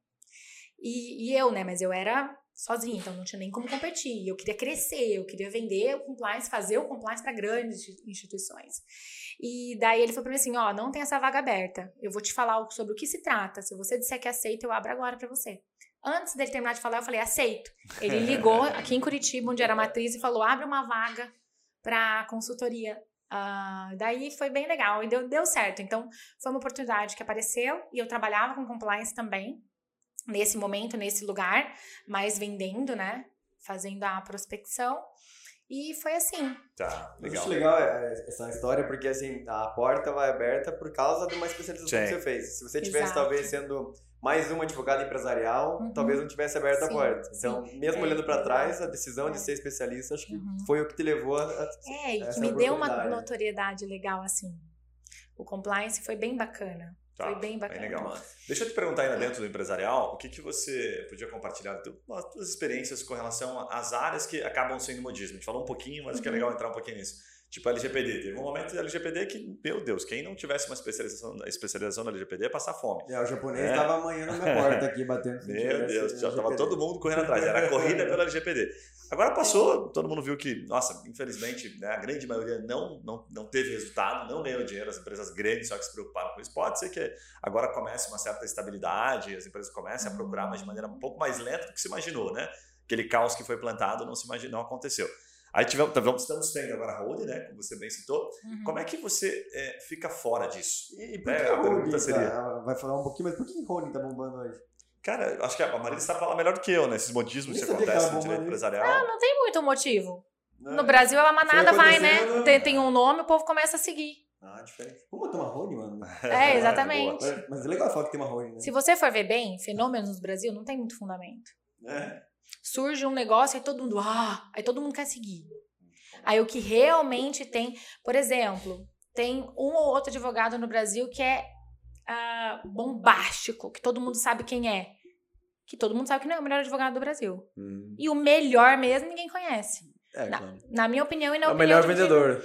E, e eu, né, mas eu era sozinha, então não tinha nem como competir. Eu queria crescer, eu queria vender o compliance, fazer o compliance para grandes insti- instituições. E daí ele falou para mim assim: ó, não tem essa vaga aberta, eu vou te falar sobre o que se trata. Se você disser que aceita, eu abro agora para você. Antes dele terminar de falar, eu falei: aceito. Ele ligou <laughs> aqui em Curitiba, onde era a matriz, e falou: abre uma vaga para consultoria ah, daí foi bem legal e deu, deu certo. Então, foi uma oportunidade que apareceu e eu trabalhava com compliance também, nesse momento, nesse lugar, mas vendendo, né? Fazendo a prospecção. E foi assim. Tá, Eu legal. acho legal é, essa história porque assim, a porta vai aberta por causa de uma especialização Sim. que você fez. Se você tivesse Exato. talvez sendo mais uma advogada empresarial, Uhum. talvez não tivesse aberto a Sim, porta. Então, mesmo É, olhando para exato. trás, a decisão de É. ser especialista, acho que Uhum. foi o que te levou a, a- É, e que é me a deu uma notoriedade legal assim. O compliance foi bem bacana. Tá, foi bem bacana. legal. Deixa eu te perguntar ainda dentro do empresarial, o que, que você podia compartilhar das tuas experiências com relação às áreas que acabam sendo modismo? A gente falou um pouquinho, mas acho que é Uhum. legal entrar um pouquinho nisso. Tipo LGPD. Teve um momento de LGPD que, meu Deus, quem não tivesse uma especialização, especialização na LGPD ia passar fome. É, o japonês É. estava amanhã na minha porta aqui batendo. <laughs> Meu Deus, já estava todo mundo correndo atrás. Era corrida pela LGPD. Agora passou, todo mundo viu que, nossa, infelizmente, né, a grande maioria não, não, não teve resultado, não ganhou dinheiro, as empresas grandes só que se preocuparam com isso. Pode ser que agora comece uma certa estabilidade, as empresas comecem a procurar, mas de maneira um pouco mais lenta do que se imaginou, né? Aquele caos que foi plantado não se imaginou, não aconteceu. Aí tivemos, tivemos- estamos tendo agora a holding, né? Como você bem citou. Uhum. Como é que você é, fica fora disso? E, e por É, que a holding pergunta seria- tá- vai falar um pouquinho, mas por que holding tá bombando hoje? Cara, eu acho que a Marília está falando melhor do que eu, né? Esses modismos que acontecem no direito mas- empresarial. Ah, não tem muito motivo. Né? No Brasil, a manada vai, né? acontecendo. Tem, tem um nome, o povo começa a seguir. Ah, diferente. Vamos botar uma holding, mano? <laughs> É, exatamente. boa. Mas é legal falar que tem uma holding, né? Se você for ver bem, fenômenos no Brasil não tem muito fundamento. É. Surge um negócio e todo mundo, ah, aí todo mundo quer seguir. Aí o que realmente tem, por exemplo, tem um ou outro advogado no Brasil que é ah, bombástico, que todo mundo sabe quem é. Que todo mundo sabe que não é o melhor advogado do Brasil. Hum, E o melhor mesmo ninguém conhece. é, Na- claro. Na minha opinião e na É o opinião melhor de quem- vendedor.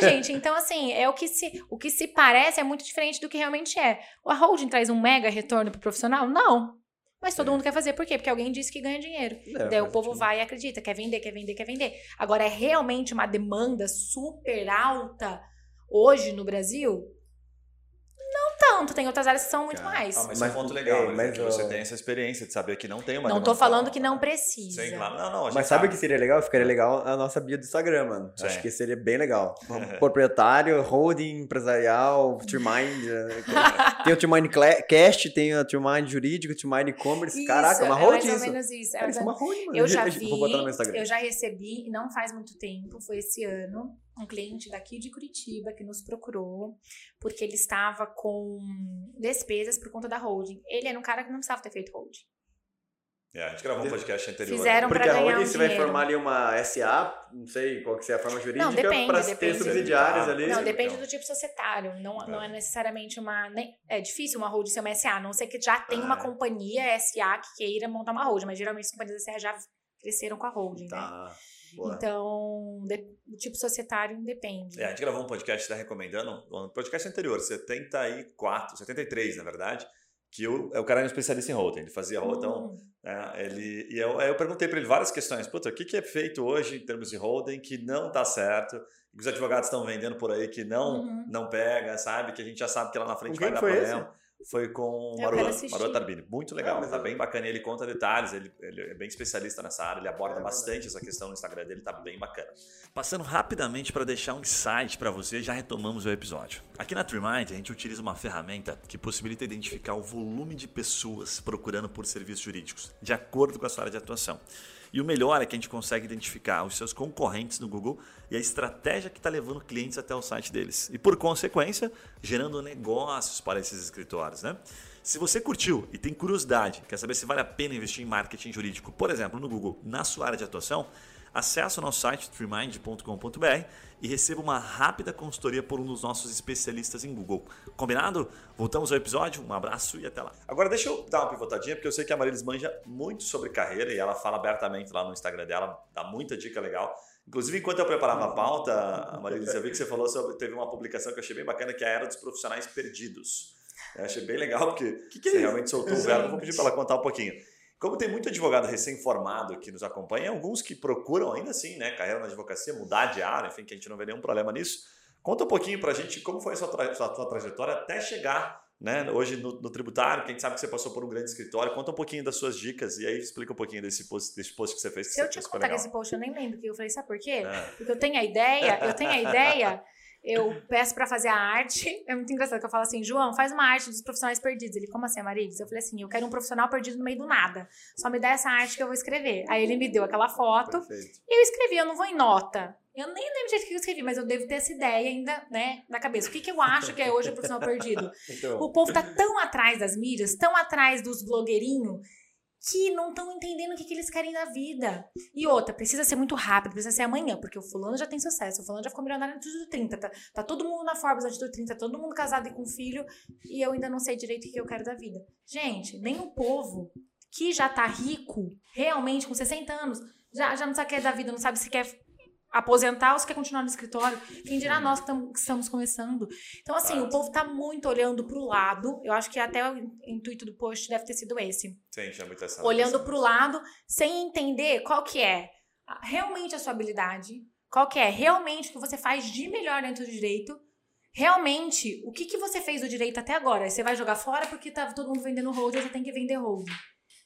É, <laughs> gente, então assim, é o que se o que se parece é muito diferente do que realmente é. O a holding traz um mega retorno pro profissional? Não. Mas todo É. mundo quer fazer. Por quê? Porque alguém disse que ganha dinheiro. É, Daí o povo vai e acredita, quer vender, quer vender, quer vender. Agora, é realmente uma demanda super alta hoje no Brasil? Não tanto, tem outras áreas que são muito Cara, mais. Ah, mas, Mas- é um ponto legal, é, né? mas, que você ó, tem essa experiência de saber que não tem uma não tô falando que não precisa. Sim, claro. Não, não, Mas sabe o que seria legal? Ficaria legal a nossa bio do Instagram, mano. Sim. Acho que seria bem legal. <laughs> Proprietário, holding, empresarial, Trimind. né? <laughs> tem o Trimind Cast, tem o Trimind Jurídico, Trimind E-Commerce. Caraca, uma é holding mais ou isso. menos isso. É é uma holding, mano. Eu <laughs> já vi, Vou botar no meu Instagram. eu já recebi, e não faz muito tempo, foi esse ano, um cliente daqui de Curitiba que nos procurou, porque ele estava com despesas por conta da holding. Ele era um cara que não precisava ter feito holding. É, a gente gravou um podcast anterior. Fizeram Porque a ganhar holding um você vai formar ali uma SA, não sei qual que seja a forma jurídica, depende, para ter depende. subsidiários ali. Não, Sim, depende então. do tipo societário. Não, não É. é necessariamente uma. nem- é difícil uma hold ser uma SA, a não ser que já tem uma Ah, é. companhia SA que queira montar uma hold, mas geralmente as companhias SA já cresceram com a holding, né? Boa. Então, de- do tipo societário depende. É, a gente gravou um podcast, está recomendando, um podcast anterior, 74, 73, na verdade, que o, o cara era um especialista em holding, ele fazia holding, então, Hum, é, ele, e eu, aí eu perguntei para ele várias questões, puta, o que, que é feito hoje em termos de holding que não tá certo, que os advogados estão vendendo por aí que não, Uhum. não pega, sabe, que a gente já sabe que lá na frente quem vai dar problema. Foi com o assistir. Maruan Tarbini. Muito legal, Ah, mas tá eu- bem bacana. e Ele conta detalhes, ele, ele é bem especialista nessa área, ele aborda É, bastante essa questão no Instagram dele, tá bem bacana. Passando rapidamente para deixar um insight para você, já retomamos o episódio. Aqui na TreeMind, a gente utiliza uma ferramenta que possibilita identificar o volume de pessoas procurando por serviços jurídicos, de acordo com a sua área de atuação. E o melhor é que a gente consegue identificar os seus concorrentes no Google e a estratégia que está levando clientes até o site deles. E por consequência, gerando negócios para esses escritórios. Né? Se você curtiu e tem curiosidade, quer saber se vale a pena investir em marketing jurídico, por exemplo, no Google, na sua área de atuação, acesse o nosso site freemind.com.br e receba uma rápida consultoria por um dos nossos especialistas em Google. Combinado? Voltamos ao episódio, um abraço e até lá. Agora deixa eu dar uma pivotadinha, porque eu sei que a Marilis manja muito sobre carreira e ela fala abertamente lá no Instagram dela, dá muita dica legal. Inclusive, enquanto eu preparava a pauta, Marilis, eu vi que você falou sobre. Teve uma publicação que eu achei bem bacana, que é a Era dos Profissionais Perdidos. Eu achei bem legal, porque que é você isso? realmente soltou o verbo. Vou pedir para ela contar um pouquinho. Como tem muito advogado recém-formado que nos acompanha, alguns que procuram ainda assim, né, carreira na advocacia, mudar de área, enfim, que a gente não vê nenhum problema nisso. Conta um pouquinho pra gente como foi a sua, tra sua, sua trajetória até chegar, né, hoje no, no tributário, quem sabe que você passou por um grande escritório. Conta um pouquinho das suas dicas e aí explica um pouquinho desse post, desse post que você fez. Que Se eu te contar legal. esse post, eu nem lembro que eu falei, sabe por quê? É. Porque eu tenho a ideia, eu tenho a <laughs> ideia, eu peço pra fazer a arte. É muito engraçado que eu falo assim, João, faz uma arte dos profissionais perdidos. Ele, como assim, Marilis? Eu falei assim, eu quero um profissional perdido no meio do nada. Só me dá essa arte que eu vou escrever. Aí ele me deu aquela foto Perfeito. e eu escrevi, eu não vou em nota. Eu nem lembro direito o que eu escrevi, mas eu devo ter essa ideia ainda, né, na cabeça. O que, que eu acho que é hoje o profissional perdido? <laughs> Então, O povo tá tão atrás das mídias, tão atrás dos blogueirinhos, que não estão entendendo o que, que eles querem da vida. E outra, precisa ser muito rápido, precisa ser amanhã, porque o fulano já tem sucesso, o fulano já ficou milionário antes dos 30, tá, tá todo mundo na Forbes antes dos 30, todo mundo casado e com filho, e eu ainda não sei direito o que eu quero da vida. Gente, nem o povo que já tá rico, realmente, com 60 anos, já, já não sabe o que é da vida, não sabe se quer aposentar ou se quer continuar no escritório. Quem dirá nós que, tam- que estamos começando. Então, assim, Fato. o povo tá muito olhando pro lado. Eu acho que até o intuito do post deve ter sido esse. Sim, Olhando pro lado, sem entender qual que é realmente a sua habilidade, qual que é realmente o que você faz de melhor dentro do direito, realmente o que, que você fez do direito até agora. Você vai jogar fora porque tá todo mundo vendendo hold, você tem que vender hold.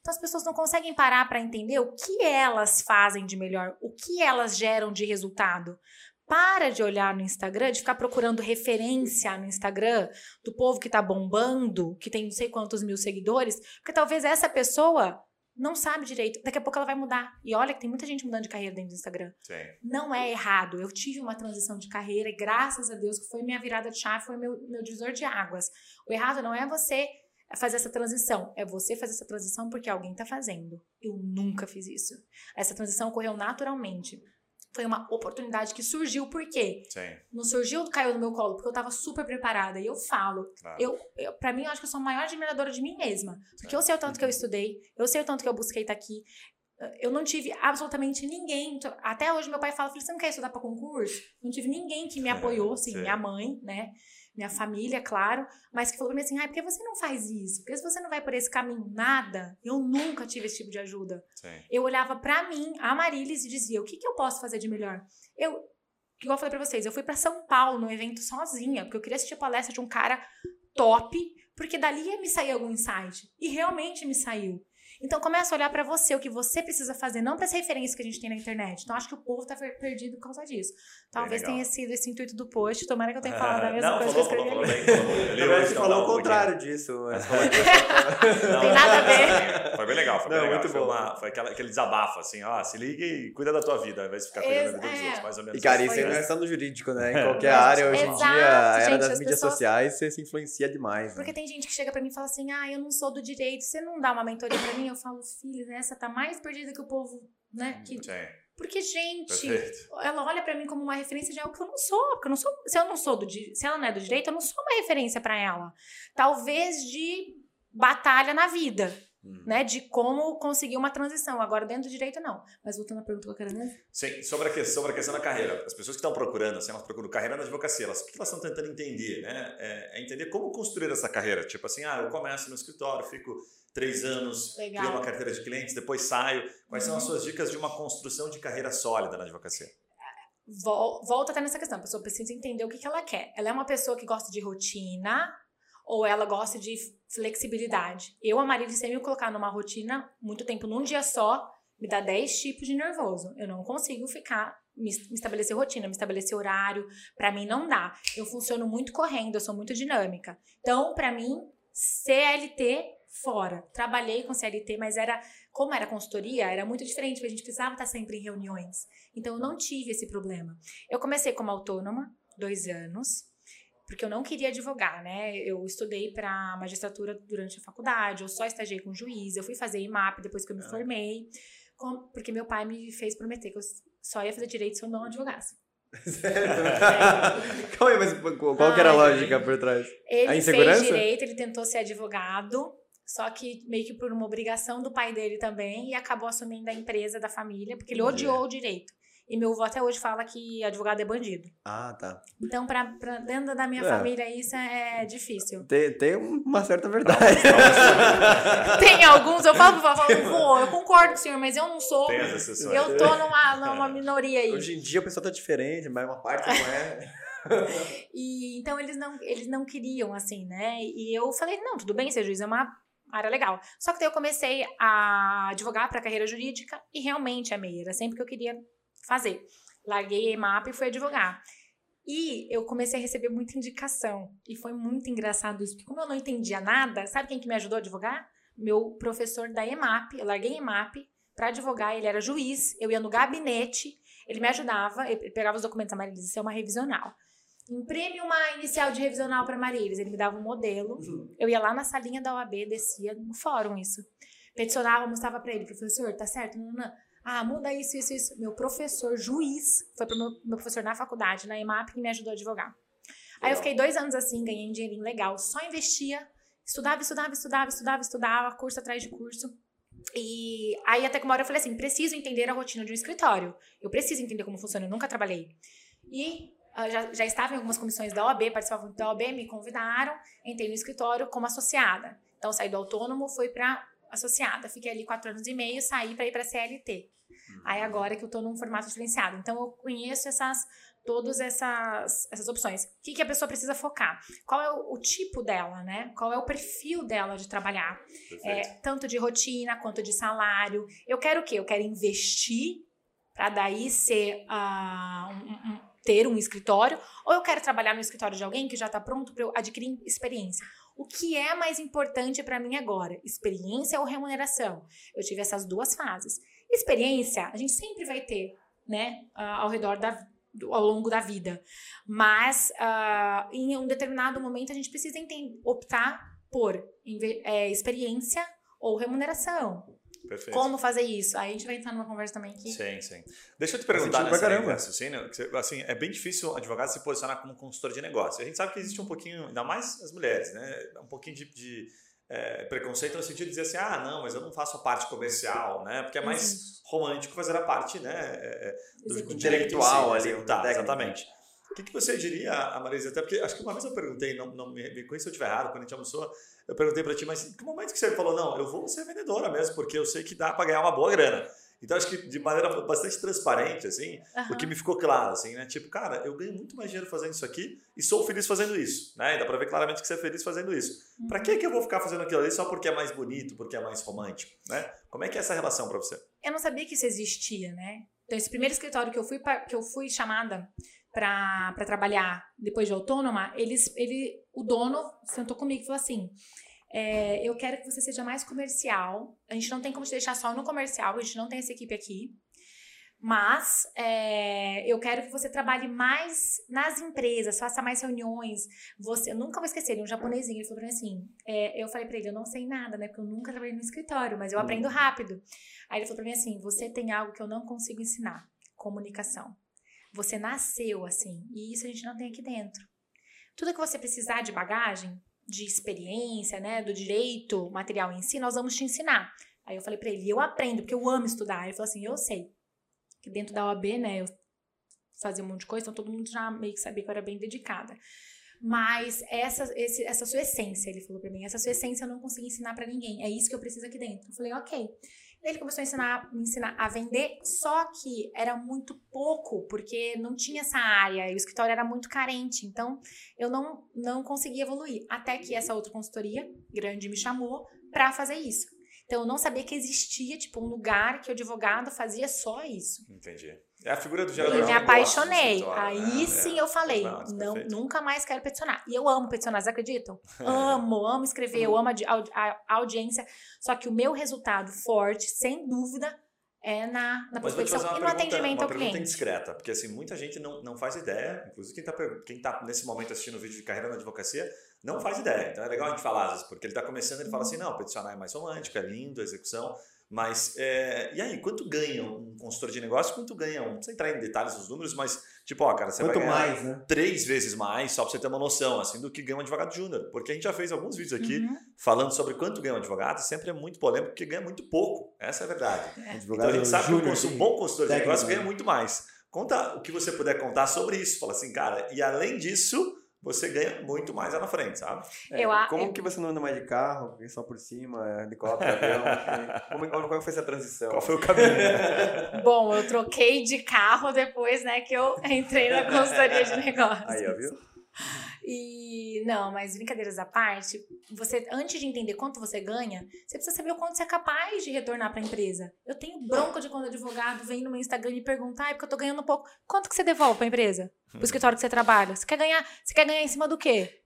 Então as pessoas não conseguem parar para entender o que elas fazem de melhor, o que elas geram de resultado. Para de olhar no Instagram, de ficar procurando referência no Instagram do povo que tá bombando, que tem não sei quantos mil seguidores, porque talvez essa pessoa não sabe direito. Daqui a pouco ela vai mudar. E olha que tem muita gente mudando de carreira dentro do Instagram. Sim. Não é errado. Eu tive uma transição de carreira e graças a Deus que foi minha virada de chave, foi meu, meu divisor de águas. O errado não é você fazer essa transição, é você fazer essa transição porque alguém tá fazendo. Eu nunca fiz isso. Essa transição ocorreu naturalmente. Foi uma oportunidade que surgiu, por quê? Sim, Não surgiu, caiu no meu colo, porque eu tava super preparada. E eu falo, claro. eu, eu, pra mim, eu acho que eu sou a maior admiradora de mim mesma. Porque eu sei o tanto que eu estudei, eu sei o tanto que eu busquei estar aqui. Eu não tive absolutamente ninguém. Até hoje, meu pai fala: Você não quer estudar para concurso? Não tive ninguém que me apoiou, assim, Sim. minha mãe, né? Minha família, claro, mas que falou pra mim assim: Ai, por que você não faz isso? Por que você não vai por esse caminho? Nada. Eu nunca tive esse tipo de ajuda. Sim. Eu olhava pra mim, a Marilis, e dizia: O que, que eu posso fazer de melhor? Eu, igual eu falei pra vocês, eu fui pra São Paulo no evento sozinha, porque eu queria assistir a palestra de um cara top, porque dali ia me sair algum insight. E realmente me saiu. Então começa a olhar pra você, o que você precisa fazer, não para as referências que a gente tem na internet. Então acho que o povo tá per- perdido por causa disso. Talvez tenha sido esse intuito do post. Tomara que eu tenha <laughs> falado a mesma não, coisa falou, que eu escrevi. falou bem. <laughs> Falou, falou o contrário disso. <laughs> mas falou Não, Tem nada a ver. Foi bem legal, foi bem Não, legal. muito foi, bom. uma- foi aquela- aquele desabafo, assim, ó, se liga e cuida da tua vida, ao invés de ficar cuidando da vida dos Ex- outros, é. mais ou menos. E, cara, isso. isso não é só no jurídico, né? Em É. qualquer área, hoje em Exato, dia, a era gente, das as mídias pessoas- sociais, você se influencia demais. Né? Porque tem gente que chega pra mim e fala assim: ah, eu não sou do direito, você não dá uma mentoria pra mim? Eu falo, filha, essa tá mais perdida que o povo, né? Que, Sim. porque, gente, Perfeito. ela olha pra mim como uma referência de algo que eu não sou. Porque eu não sou. Se eu não sou do se ela não é do direito, eu não sou uma referência pra ela. Talvez de batalha na vida, Hum. né? De como conseguir uma transição. Agora, dentro do direito, não. Mas voltando à pergunta que eu quero dizer. Sim, sobre a, que- sobre a questão da carreira. As pessoas que estão procurando, assim, elas procuram carreira na advocacia, elas, o que elas estão tentando entender, né? É, é entender como construir essa carreira. Tipo assim, ah, eu começo no escritório, fico três anos, Legal. crio uma carteira de clientes, depois saio. Quais são as Uhum. suas dicas de uma construção de carreira sólida na advocacia? Vol- volta até nessa questão. A pessoa precisa entender o que, que ela quer. Ela é uma pessoa que gosta de rotina ou ela gosta de flexibilidade? Eu, a Marília, se me colocar numa rotina muito tempo num dia só, me dá 10 tipos de nervoso. Eu não consigo ficar, me, me estabelecer rotina, me estabelecer horário. Pra mim, não dá. Eu funciono muito correndo, eu sou muito dinâmica. Então, pra mim, CLT fora. Trabalhei com CLT, mas era como era consultoria, era muito diferente, porque a gente precisava estar sempre em reuniões. Então, eu não tive esse problema. Eu comecei como autônoma, dois anos, porque eu não queria advogar, né? Eu estudei para magistratura durante a faculdade, eu só estagiei com juiz, eu fui fazer IMAP depois que eu me Ah. formei, com- porque meu pai me fez prometer que eu só ia fazer direito se eu não advogasse. <laughs> Calma aí, mas qual que era a lógica por trás? Ele A fez insegurança? direito, ele tentou ser advogado, só que meio que por uma obrigação do pai dele também, e acabou assumindo a empresa da família, porque ele Entendi. odiou o direito. E meu avô até hoje fala que advogado é bandido. Ah, tá. Então, pra, pra dentro da minha É. família, isso é difícil. Tem, tem uma certa verdade. <laughs> Tem alguns, eu falo pro vovó, vô, eu concordo com o senhor, mas eu não sou. Tem as. Eu tô numa, numa <laughs> minoria aí. Hoje em dia o pessoal tá diferente, mas uma parte não é. <laughs> E então eles não, eles não queriam, assim, né? E eu falei, não, tudo bem, ser juiz é uma área legal. Só que daí eu comecei a advogar para carreira jurídica e realmente amei, era sempre que eu queria fazer. Larguei a EMAP e fui advogar. E eu comecei a receber muita indicação. E foi muito engraçado isso, porque como eu não entendia nada, sabe quem que me ajudou a advogar? Meu professor da EMAP. Eu larguei a EMAP para advogar, ele era juiz, eu ia no gabinete, ele me ajudava, ele pegava os documentos da Marília, isso é uma revisional. Imprime uma inicial de revisional para Marília, ele me dava um modelo, eu ia lá na salinha da OAB, descia no fórum isso. Peticionava, mostrava para ele, professor, tá certo? Não, não. Ah, muda isso, isso, isso. Meu professor, juiz, foi pro meu, meu professor na faculdade, na EMAP, que me ajudou a advogar. Aí eu fiquei dois anos assim, ganhei um dinheirinho legal, só investia, estudava, estudava, estudava, estudava, estudava, curso atrás de curso. E aí até que uma hora eu falei assim, preciso entender a rotina de um escritório. Eu preciso entender como funciona, eu nunca trabalhei. E já, já estava em algumas comissões da OAB, participava muito da OAB, me convidaram, entrei no escritório como associada. Então saí do autônomo, fui para associada. Fiquei ali quatro anos e meio, saí para ir para CLT. Aí agora que eu tô num formato diferenciado. Então eu conheço essas todas essas, essas opções. O que, que a pessoa precisa focar? Qual é o, o tipo dela, né? Qual é o perfil dela de trabalhar? É, tanto de rotina quanto de salário. Eu quero o quê? Eu quero investir para daí ser ah, um- um- ter um escritório, ou eu quero trabalhar no escritório de alguém que já está pronto para eu adquirir experiência. O que é mais importante para mim agora? Experiência ou remuneração? Eu tive essas duas fases. Experiência, a gente sempre vai ter, né, ao redor da ao longo da vida. Mas ah, em um determinado momento a gente precisa enten- optar por é, experiência ou remuneração. Perfeito. Como fazer isso? Aí a gente vai entrar numa conversa também aqui. Sim, sim. Deixa eu te perguntar nessa pra caramba. raciocínio, que você- assim, é bem difícil o advogado se posicionar como consultor de negócio. A gente sabe que existe um pouquinho, ainda mais as mulheres, né? Um pouquinho de, de, é, preconceito no sentido de dizer assim, ah, não, mas eu não faço a parte comercial, né? Porque é mais romântico fazer a parte, né? é, é, do, do Intelectual ali, técnico. exatamente. O que, que você diria, a Marisa? Até porque acho que uma vez eu perguntei, não, não me, me conheça se eu estiver errado, quando a gente almoçou, eu perguntei pra ti, mas que momento que você falou, não, eu vou ser vendedora mesmo, porque eu sei que dá pra ganhar uma boa grana. Então acho que de maneira bastante transparente, assim, Aham. o que me ficou claro, assim, né? Tipo, cara, eu ganho muito mais dinheiro fazendo isso aqui e sou feliz fazendo isso, né? E dá pra ver claramente que você é feliz fazendo isso. Pra que que eu vou ficar fazendo aquilo ali só porque é mais bonito, porque é mais romântico, né? Como é que é essa relação pra você? Eu não sabia que isso existia, né? Então, esse primeiro escritório que eu fui, que eu fui chamada para trabalhar depois de autônoma, eles, ele, o dono sentou comigo e falou assim: é, Eu quero que você seja mais comercial. A gente não tem como te deixar só no comercial, a gente não tem essa equipe aqui. Mas é, eu quero que você trabalhe mais nas empresas, faça mais reuniões. Você, eu nunca vou esquecer, é um japonesinho, ele falou pra mim assim: é, eu falei pra ele, eu não sei nada, né? Porque eu nunca trabalhei no escritório, mas eu aprendo Uhum. rápido. Aí ele falou pra mim assim: você tem algo que eu não consigo ensinar: comunicação. Você nasceu assim, e isso a gente não tem aqui dentro. Tudo que você precisar de bagagem, de experiência, né, do direito material em si, nós vamos te ensinar. Aí eu falei pra ele, eu aprendo, porque eu amo estudar. Ele falou assim, eu sei. Que dentro da OAB, né, eu fazia um monte de coisa, então todo mundo já meio que sabia que eu era bem dedicada. Mas essa, esse, essa sua essência, ele falou pra mim, essa sua essência eu não consigo ensinar pra ninguém. É isso que eu preciso aqui dentro. Eu falei, ok. Ele começou a ensinar, me ensinar a vender, só que era muito pouco, porque não tinha essa área e o escritório era muito carente. Então, eu não, não conseguia evoluir. Até que essa outra consultoria grande me chamou pra fazer isso. Então, eu não sabia que existia, tipo, um lugar que o advogado fazia só isso. Entendi. É a figura do gerador me negócios no apaixonei. escritório, Aí né? sim É. eu falei, Não, isso não, perfeito. nunca mais quero peticionar. E eu amo peticionar, vocês acreditam? <laughs> amo, amo escrever, eu amo a, a audiência. Só que o meu resultado forte, sem dúvida, é na, na prospecção uma e no pergunta, atendimento uma ao pergunta cliente. indiscreta, porque assim, muita gente não, não faz ideia, inclusive quem está quem tá nesse momento assistindo o vídeo de carreira na advocacia, não faz ideia. Então é legal a gente falar, às vezes, porque ele está começando, ele fala assim, não, peticionar é mais romântico, é lindo, a execução, mas é, e aí, quanto ganha um consultor de negócio, quanto ganha um, não precisa entrar em detalhes dos números, mas tipo, ó, cara, você Quanto vai ganhar mais, né? três vezes mais, só para você ter uma noção, assim, do que ganha um advogado júnior. Porque a gente já fez alguns vídeos aqui Uhum. falando sobre quanto ganha um advogado, sempre é muito polêmico, porque ganha muito pouco. Essa é a verdade. É. Então a gente sabe que um bom consultor de negócio né? ganha muito mais. Conta o que você puder contar sobre isso. Fala assim, cara, e além disso, você ganha muito mais lá na frente, sabe? É, Eu como eu- que você não anda mais de carro, só por cima, é, helicóptero, avião? <laughs> como, como, como foi essa transição? Qual foi o caminho? <laughs> Bom, eu troquei de carro depois, né, que eu entrei na consultoria de <laughs> negócios. Aí, ó, viu? E não, mas brincadeiras à parte, você antes de entender quanto você ganha, você precisa saber o quanto você é capaz de retornar para a empresa. Eu tenho bronca de quando o advogado vem no meu Instagram e pergunta, ah, é porque eu tô ganhando pouco. Quanto que você devolve para a empresa? Pro escritório que você trabalha? Você quer ganhar? Você quer ganhar em cima do quê?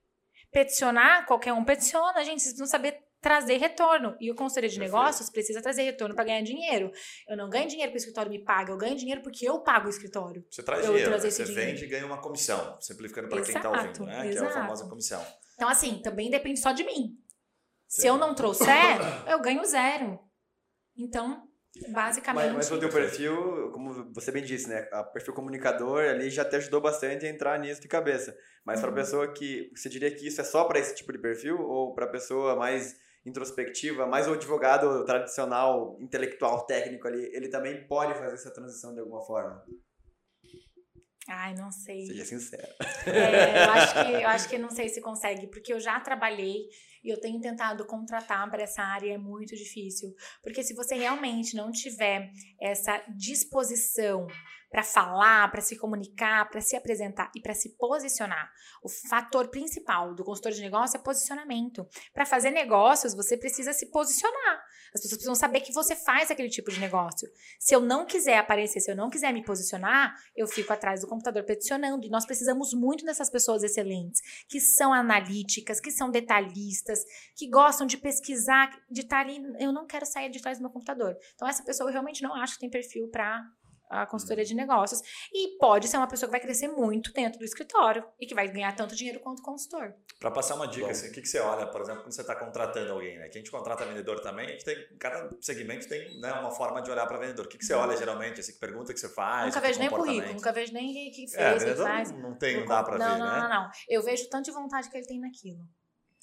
Peticionar, qualquer um peticiona, gente, vocês precisam saber trazer retorno. E o consultoria de Perfeito. negócios precisa trazer retorno para ganhar dinheiro. Eu não ganho dinheiro porque o escritório me paga, eu ganho dinheiro porque eu pago o escritório. Você traz Eu dinheiro, né? você dinheiro. vende e ganha uma comissão, simplificando para quem está Exato, ouvindo, né? Que é a exato. famosa comissão. Então, assim, também depende só de mim. Se Sim. eu não trouxer, <coughs> eu ganho zero. Então, basicamente. Mas, mas o teu perfil, como você bem disse, né? O perfil comunicador ali já te ajudou bastante a entrar nisso de cabeça. Mas para Uhum. pessoa que. Você diria que isso é só para esse tipo de perfil? Ou para pessoa mais introspectiva, mais o advogado tradicional, intelectual, técnico ali, ele também pode fazer essa transição de alguma forma? Ai, não sei. Seja sincero. É, eu, acho que, eu acho que não sei se consegue, porque eu já trabalhei e eu tenho tentado contratar para essa área, é muito difícil. Porque se você realmente não tiver essa disposição para falar, para se comunicar, para se apresentar e para se posicionar, o fator principal do consultor de negócio é posicionamento. Para fazer negócios, você precisa se posicionar. As pessoas precisam saber que você faz aquele tipo de negócio. Se eu não quiser aparecer, se eu não quiser me posicionar, eu fico atrás do computador peticionando. E nós precisamos muito dessas pessoas excelentes, que são analíticas, que são detalhistas, que gostam de pesquisar, de estar ali. Eu não quero sair de trás do meu computador. Então, essa pessoa eu realmente não acho que tem perfil para a consultoria de negócios. E pode ser uma pessoa que vai crescer muito dentro do escritório e que vai ganhar tanto dinheiro quanto o consultor. Para passar uma dica, assim, o que, que você olha, por exemplo, quando você está contratando alguém, né? Que a gente contrata vendedor também, a gente tem, cada segmento tem né, uma forma de olhar para vendedor. O que, que você olha geralmente? Assim, que pergunta que você faz? nunca que vejo nem currículo, nunca vejo nem o que, que fez, É, o que vendedor faz. não, não tem, não dá para não, ver, não, né? não, não. Eu vejo tanto de vontade que ele tem naquilo.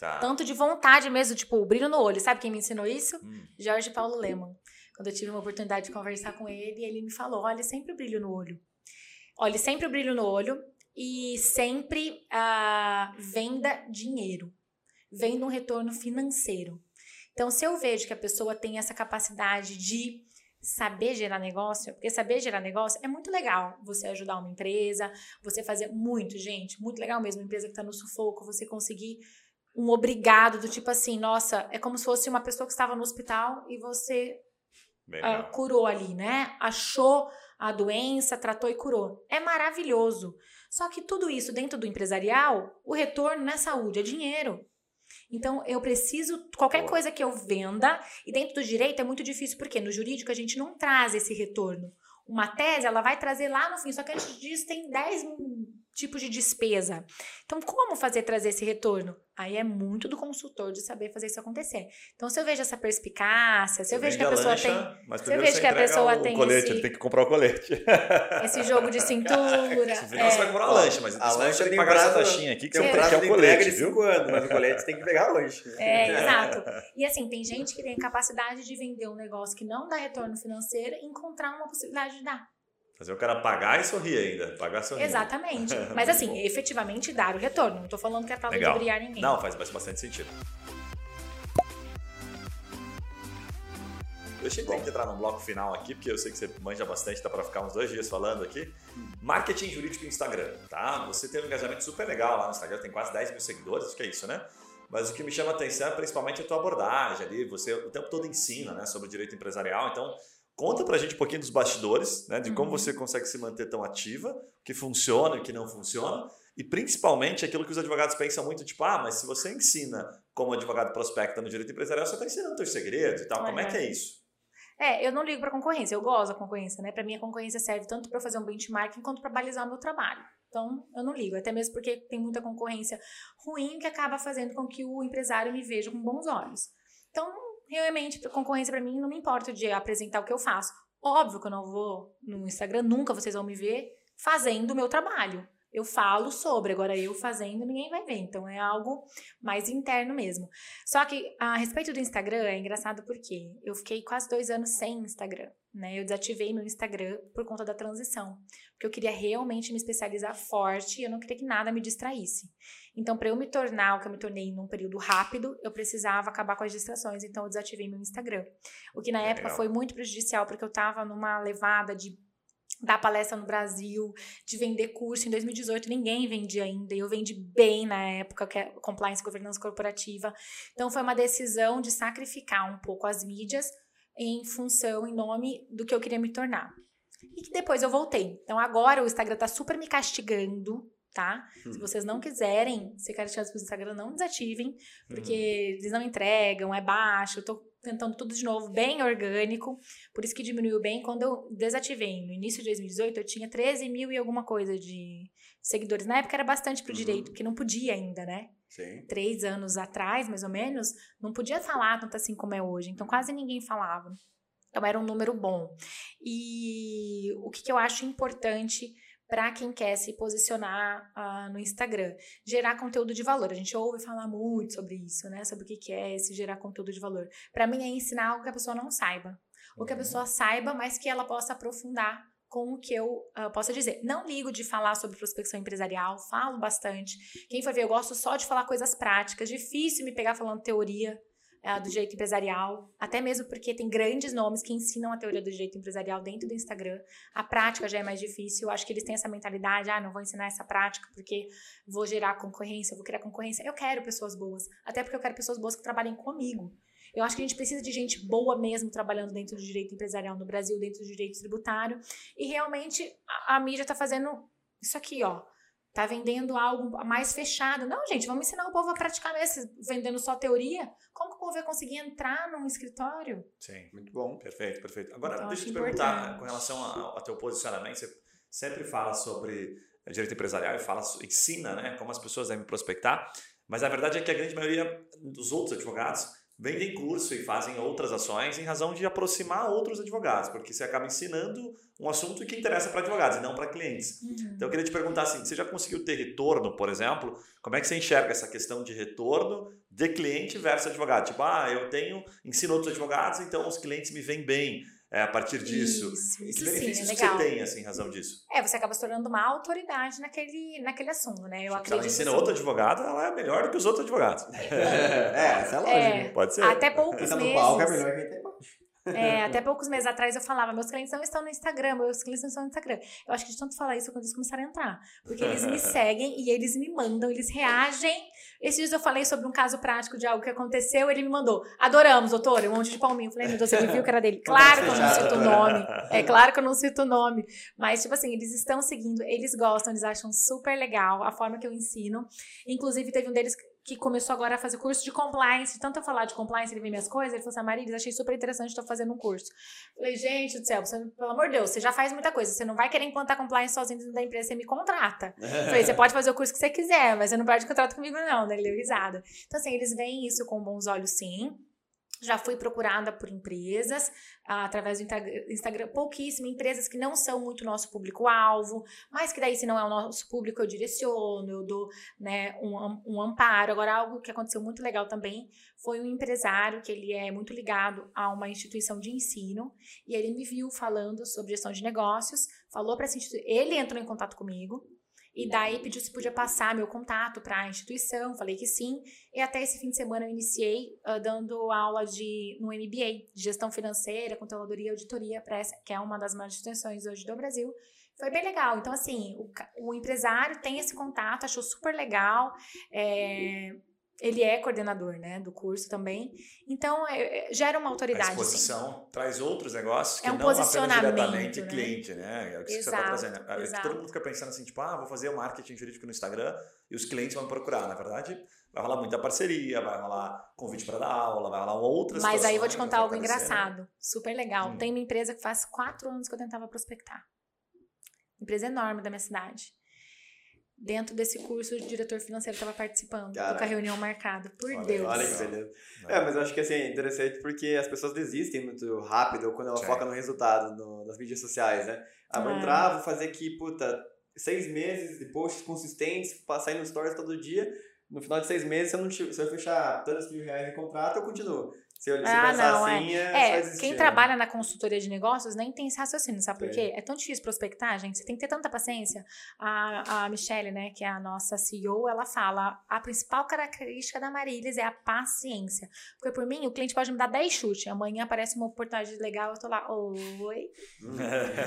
Tá. Tanto de vontade mesmo, tipo, o brilho no olho. Sabe quem me ensinou isso? Hum, Jorge Paulo Leman. Quando eu tive uma oportunidade de conversar com ele, ele me falou: olha sempre o brilho no olho. Olhe sempre o brilho no olho e sempre ah, venda dinheiro. Venda um retorno financeiro. Então, se eu vejo que a pessoa tem essa capacidade de saber gerar negócio, porque saber gerar negócio é muito legal. Você ajudar uma empresa, você fazer muito, gente, muito legal mesmo. Uma empresa que está no sufoco, você conseguir um obrigado do tipo assim, nossa, é como se fosse uma pessoa que estava no hospital e você legal. curou ali, né? Achou a doença, tratou e curou. É maravilhoso. Só que tudo isso dentro do empresarial, o retorno é saúde, é dinheiro. Então, eu preciso, qualquer coisa que eu venda, e dentro do direito é muito difícil, porque no jurídico a gente não traz esse retorno. uma tese, ela vai trazer lá no fim. Só que antes disso tem 10 tipos de despesa. Então, como fazer trazer esse retorno? Aí é muito do consultor de saber fazer isso acontecer. Então, se eu vejo essa perspicácia, se eu vejo que a pessoa lancha, tem. Mas se eu vejo que a pessoa o tem. colete, esse, ele tem que comprar o colete. <laughs> Esse jogo de <laughs> cintura. Final é, você vai comprar a lancha, mas A lancha você tem que pagar essa taxinha aqui que Tem você um prazo é de o colete, de viu? 5 anos, mas o colete você tem que pegar hoje. É, <laughs> exato. E assim, tem gente que tem capacidade de vender um negócio que não dá retorno financeiro e encontrar uma possibilidade de dar. Fazer o cara pagar e sorrir ainda. Pagar e sorrir. Exatamente. <laughs> Mas assim, efetivamente dar o retorno. Não tô falando que é Legal. ludibriar ninguém. Não, faz bastante sentido. Deixa eu então entrar no bloco final aqui, porque eu sei que você manja bastante, dá para ficar uns dois dias falando aqui. Marketing jurídico no Instagram, tá? Você tem um engajamento super legal lá no Instagram, tem quase 10 mil seguidores, acho que é isso, né? Mas o que me chama a atenção é principalmente a tua abordagem ali, você o tempo todo ensina né, sobre o direito empresarial, então conta pra gente um pouquinho dos bastidores, né? De como Uhum. você consegue se manter tão ativa, o que funciona e o que não funciona, e principalmente aquilo que os advogados pensam muito, tipo, ah, mas se você ensina como advogado prospecta no direito empresarial, você está ensinando teus segredos e tal. Como é que é isso? É, eu não ligo pra concorrência, eu gosto da concorrência, né? Pra mim a concorrência serve tanto pra fazer um benchmarking quanto pra balizar o meu trabalho. Então, eu não ligo, até mesmo porque tem muita concorrência ruim que acaba fazendo com que o empresário me veja com bons olhos. Então, realmente, concorrência pra mim não me importa de apresentar o que eu faço. Óbvio que eu não vou no Instagram, nunca vocês vão me ver fazendo o meu trabalho. Eu falo sobre, agora eu fazendo, ninguém vai ver. Então é algo mais interno mesmo. Só que a respeito do Instagram é engraçado porque eu fiquei quase dois anos sem Instagram, né? Eu desativei meu Instagram por conta da transição, porque eu queria realmente me especializar forte e eu não queria que nada me distraísse. Então, para eu me tornar o que eu me tornei num período rápido, eu precisava acabar com as distrações, então eu desativei meu Instagram. O que na época Legal. foi muito prejudicial, porque eu tava numa levada de dar palestra no Brasil, de vender curso. Em 2018 ninguém vendia ainda, e eu vendi bem na época, que é compliance governança corporativa. Então foi uma decisão de sacrificar um pouco as mídias em função, em nome do que eu queria me tornar. E que depois eu voltei. Então agora o Instagram tá super me castigando, tá? Se vocês não quiserem ser castigados pelo Instagram, não desativem, porque eles não entregam, é baixo. Eu tô tentando tudo de novo, bem orgânico. Por isso que diminuiu bem. Quando eu desativei no início de 2018, eu tinha 13 mil e alguma coisa de seguidores. Na época era bastante pro Uhum. direito, porque não podia ainda, né? Sim. Três anos atrás, mais ou menos, não podia falar tanto assim como é hoje. Então quase ninguém falava. Então era um número bom. E o que, que eu acho importante para quem quer se posicionar ah, no Instagram? Gerar conteúdo de valor. A gente ouve falar muito sobre isso, né? Sobre o que, que é esse gerar conteúdo de valor. Para mim é ensinar algo que a pessoa não saiba. Ou que a pessoa saiba, mas que ela possa aprofundar com o que eu ah, possa dizer. Não ligo de falar sobre prospecção empresarial, falo bastante. Quem for ver, eu gosto só de falar coisas práticas. Difícil me pegar falando teoria ah, do direito empresarial, até mesmo porque tem grandes nomes que ensinam a teoria do direito empresarial dentro do Instagram. A prática já é mais difícil. Acho que eles têm essa mentalidade: ah, não vou ensinar essa prática porque vou gerar concorrência, vou criar concorrência. Eu quero pessoas boas, até porque eu quero pessoas boas que trabalhem comigo. Eu acho que a gente precisa de gente boa mesmo trabalhando dentro do direito empresarial no Brasil, dentro do direito tributário. E realmente a, a mídia tá fazendo isso aqui, ó. Tá vendendo algo mais fechado. Não, gente, vamos ensinar o povo a praticar mesmo, vendendo só teoria. Como que o povo vai conseguir entrar num escritório? Sim. Muito bom. Perfeito, perfeito. Agora, Então, deixa eu te perguntar importante. com relação a- ao teu posicionamento. Você sempre fala sobre direito empresarial e fala, ensina né, como as pessoas devem prospectar, mas a verdade é que a grande maioria dos outros advogados vendem curso e fazem outras ações em razão de aproximar outros advogados, porque você acaba ensinando um assunto que interessa para advogados e não para clientes. Então eu queria te perguntar assim, você já conseguiu ter retorno, por exemplo? Como é que você enxerga essa questão de retorno de cliente versus advogado? Tipo, ah, eu tenho, ensino outros advogados, então os clientes me veem bem é, a partir disso. Isso, E isso que sim, benefícios é que legal. você tem, assim, em razão disso? É, você acaba se tornando uma autoridade naquele, naquele assunto, né? Eu Se ela acredito. ensina sim. outro advogado, ela é melhor do que os outros advogados. <laughs> É, essa é lógica. É, Pode ser. até poucos Quem tá meses. no palco é melhor que quem. É, até poucos meses atrás eu falava, meus clientes não estão no Instagram, meus clientes não estão no Instagram. Eu acho que de tanto falar isso quando eles começaram a entrar. Porque eles me <laughs> seguem e eles me mandam, eles reagem. Esses dias eu falei sobre um caso prático de algo que aconteceu, ele me mandou, adoramos, doutor, um monte de palminho. Eu falei, meu Deus, ele viu que era dele. <laughs> Claro que eu não cito o nome. É claro que eu não cito o nome. Mas, tipo assim, eles estão seguindo, eles gostam, eles acham super legal a forma que eu ensino. Inclusive, teve um deles que começou agora a fazer curso de compliance. Tanto eu falar de compliance, ele vê minhas coisas, ele falou assim, Marilis, achei super interessante, tô fazendo um curso. Falei, gente do céu, você, pelo amor de Deus, você já faz muita coisa, você não vai querer implantar compliance sozinho dentro da empresa, você me contrata. Falei, você pode fazer o curso que você quiser, mas você não perde contrato comigo não, né? Ele deu risada. Então, assim, eles veem isso com bons olhos, sim. Já fui procurada por empresas ah, através do Instagram, pouquíssimas empresas que não são muito nosso público-alvo, mas que daí, se não é o nosso público, eu direciono, eu dou né, um, um amparo. Agora, algo que aconteceu muito legal também foi um empresário que ele é muito ligado a uma instituição de ensino e ele me viu falando sobre gestão de negócios, falou para essa instituição, ele entrou em contato comigo e daí pediu se podia passar meu contato para a instituição, falei que sim. E até esse fim de semana eu iniciei uh, dando aula de no MBA, de gestão financeira, controladoria e auditoria para essa, que é uma das maiores instituições hoje do Brasil. Foi bem legal. Então, assim, o, o empresário tem esse contato, achou super legal. É, ele é coordenador, né, do curso também. Então, é, é gera uma autoridade. A exposição sim. traz outros negócios que é um não apenas diretamente né? cliente, né? É o que exato, você está trazendo. É, é todo mundo fica pensando assim, tipo, ah, vou fazer o marketing jurídico no Instagram e os clientes vão me procurar. Na verdade, vai rolar muita parceria, vai rolar convite para dar aula, vai rolar outras Mas aí eu vou te contar algo engraçado, super legal. Hum. Tem uma empresa que faz quatro anos que eu tentava prospectar. Empresa enorme da minha cidade dentro desse curso, o diretor financeiro estava participando, Caraca. com a reunião marcada. Por olha, Deus. Olha que beleza. É, mas eu acho que assim, é interessante porque as pessoas desistem muito rápido quando ela Sim. foca no resultado no, nas mídias sociais, né? Ah, vou é. entrar, vou fazer aqui, puta, seis meses de posts consistentes, passar no stories todo dia. No final de seis meses, se eu, não, se eu fechar tantos mil reais em contrato, eu continuo. Se eu ah, não, assim, é. é quem trabalha na consultoria de negócios nem tem esse raciocínio, sabe por quê? É tão difícil prospectar, gente. Você tem que ter tanta paciência. A, a Michelle, né, que é a nossa CEO, ela fala: a principal característica da Marilis é a paciência. Porque por mim, o cliente pode me dar 10 chutes. Amanhã aparece uma oportunidade legal, eu tô lá, oi. <laughs>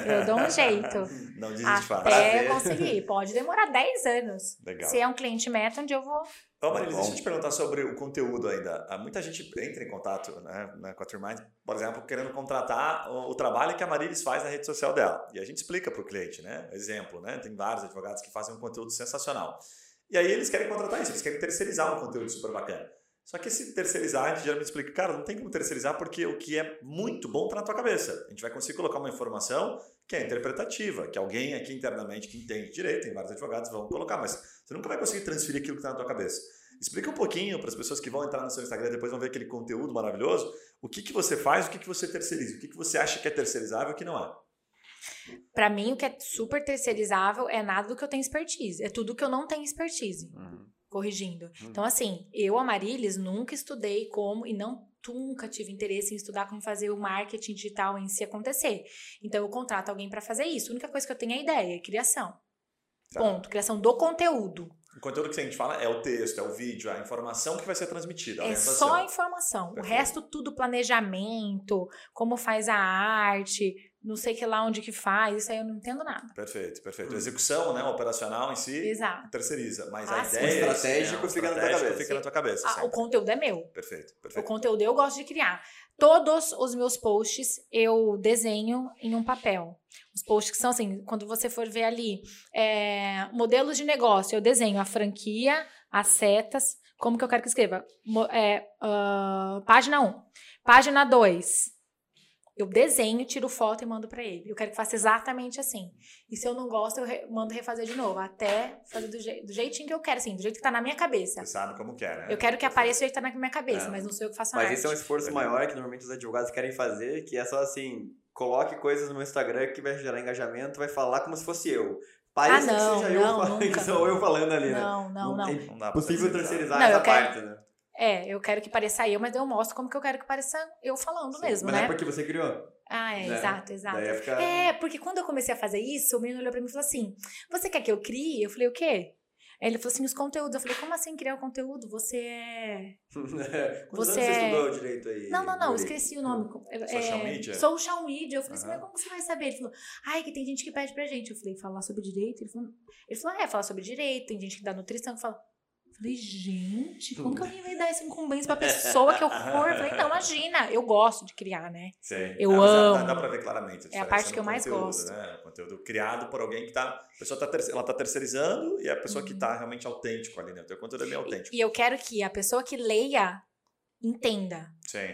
eu dou um jeito. Não desiste fácil. Até conseguir. Pode demorar 10 anos. Legal. Se é um cliente meta, onde eu vou Ô, Marilis, deixa eu te perguntar sobre o conteúdo ainda. Ah, muita gente entra em contato né, com a Trimind, por exemplo, querendo contratar o, o, trabalho que a Marilis faz na rede social dela. E a gente explica para o cliente, né? Exemplo, né? Tem vários advogados que fazem um conteúdo sensacional. E aí eles querem contratar isso, eles querem terceirizar um conteúdo super bacana. Só que esse terceirizar, a gente geralmente explica, cara, não tem como terceirizar porque o que é muito bom está na tua cabeça. A gente vai conseguir colocar uma informação que é interpretativa, que alguém aqui internamente que entende direito, tem vários advogados vão colocar, mas você nunca vai conseguir transferir aquilo que está na tua cabeça. Explica um pouquinho para as pessoas que vão entrar no seu Instagram e depois vão ver aquele conteúdo maravilhoso, o que, que você faz, o que, que você terceiriza, o que, que você acha que é terceirizável e o que não é. Para mim, o que é super terceirizável é nada do que eu tenho expertise, é tudo que eu não tenho expertise. Uhum corrigindo. Hum. Então, assim, eu, a Marilis, nunca estudei como e não nunca tive interesse em estudar como fazer o marketing digital em si acontecer. Então, eu contrato alguém para fazer isso. A única coisa que eu tenho é ideia, é criação. Tá. Ponto. Criação do conteúdo. O conteúdo que a gente fala é o texto, é o vídeo, é a informação que vai ser transmitida. É só a informação. Perfeito. O resto, tudo planejamento, como faz a arte, não sei que lá onde que faz, isso aí eu não entendo nada. Perfeito, perfeito. Hum. Execução, né, operacional em si, Exato. terceiriza, mas ah, a ideia o estratégico, é, fica, na tua cabeça. fica na tua cabeça. Ah, o conteúdo é meu. Perfeito, perfeito. O conteúdo eu gosto de criar. Todos os meus posts eu desenho em um papel. Os posts que são assim, quando você for ver ali, é, modelos de negócio, eu desenho a franquia, as setas, como que eu quero que escreva? É, uh, página 1. Página 2, eu desenho, tiro foto e mando para ele. Eu quero que faça exatamente assim. E se eu não gosto, eu re mando refazer de novo, até fazer do, je do, jeitinho que eu quero, assim, do jeito que tá na minha cabeça. Você sabe como quer, né? Eu quero que apareça do jeito que tá na minha cabeça, é. mas não sou eu que faço a Mas arte. esse é um esforço maior que normalmente os advogados querem fazer, que é só assim, coloque coisas no meu Instagram que vai gerar engajamento, vai falar como se fosse eu. Parece ah, não, que seja não, eu falando, que <laughs> sou eu falando ali, né? Não, não, não. É possível terceirizar essa quero... parte, né? É, eu quero que pareça eu, mas eu mostro como que eu quero que pareça eu falando Sim, mesmo, mas né? Mas é porque você criou. Ah, é, né? exato, exato. Ficar... É, porque quando eu comecei a fazer isso, o menino olhou pra mim e falou assim: Você quer que eu crie? Eu falei, o quê? Aí ele falou assim, os conteúdos. Eu falei, como assim criar o conteúdo? Você é. <laughs> você é... estudou direito aí? Não, não, não, esqueci o nome. É... Social media? Social media. Eu falei assim, mas como você vai saber? Ele falou, ai, que tem gente que pede pra gente. Eu falei, falar sobre direito? Ele falou, ele falou é, falar sobre direito, tem gente que dá nutrição, que fala. Falei, gente, como que alguém vai dar essa incumbência pra pessoa que eu for? Eu falei, não, imagina, eu gosto de criar, né? Sim. Eu Ah, mas dá- amo. Dá, pra ver claramente. É a parte que eu mais conteúdo, gosto. Né? O conteúdo criado por alguém que tá. A pessoa tá, ela tá terceirizando e a pessoa Uhum. que tá realmente autêntico ali, né? O teu conteúdo é bem autêntico. E eu quero que a pessoa que leia entenda. Sim.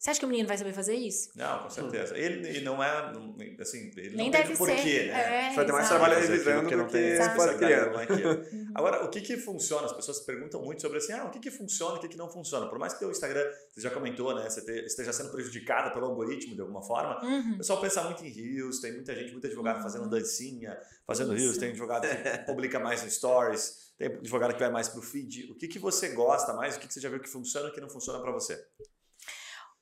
Você acha que o menino vai saber fazer isso? Não, com certeza. Ele, e não é. não- Assim, ele Nem não tem deve porquê, ser. né? É, Vai ter mais trabalho revisando aquilo que do não que tem criando. não. <laughs> Uhum. Agora, o que que funciona? As pessoas perguntam muito sobre assim, ah, o que que funciona, o que que não funciona. Por mais que teu Instagram, você já comentou, né, você te- esteja sendo prejudicada pelo algoritmo de alguma forma, Uhum. o pessoal pensa muito em Reels, tem muita gente, muito advogado fazendo dancinha, fazendo Reels, tem advogado que <laughs> publica mais no Stories, tem advogado que vai mais pro feed. O que que você gosta mais? O que que você já viu que funciona e o que não funciona para você?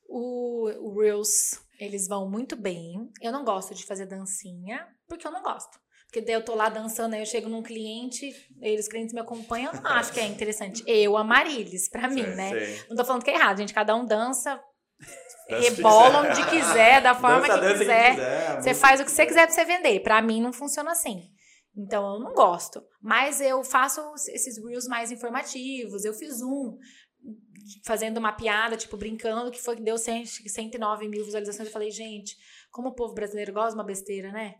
O, o Reels, eles vão muito bem. Eu não gosto de fazer dancinha, porque eu não gosto. Porque daí eu tô lá dançando, aí eu chego num cliente, eles clientes me acompanham, eu não acho que é interessante. Eu, Amarilis, pra mim, Sim, né? Sim. Não tô falando que é errado, gente. Cada um dança, que rebola quiser. onde quiser, da forma Dança, que dança quiser. quiser, Você faz o que você quiser pra você vender. Pra mim não funciona assim. Então eu não gosto. Mas eu faço esses reels mais informativos. Eu fiz um fazendo uma piada, tipo, brincando, que foi que deu 100, 109 mil visualizações. Eu falei, gente, como o povo brasileiro gosta de uma besteira, né?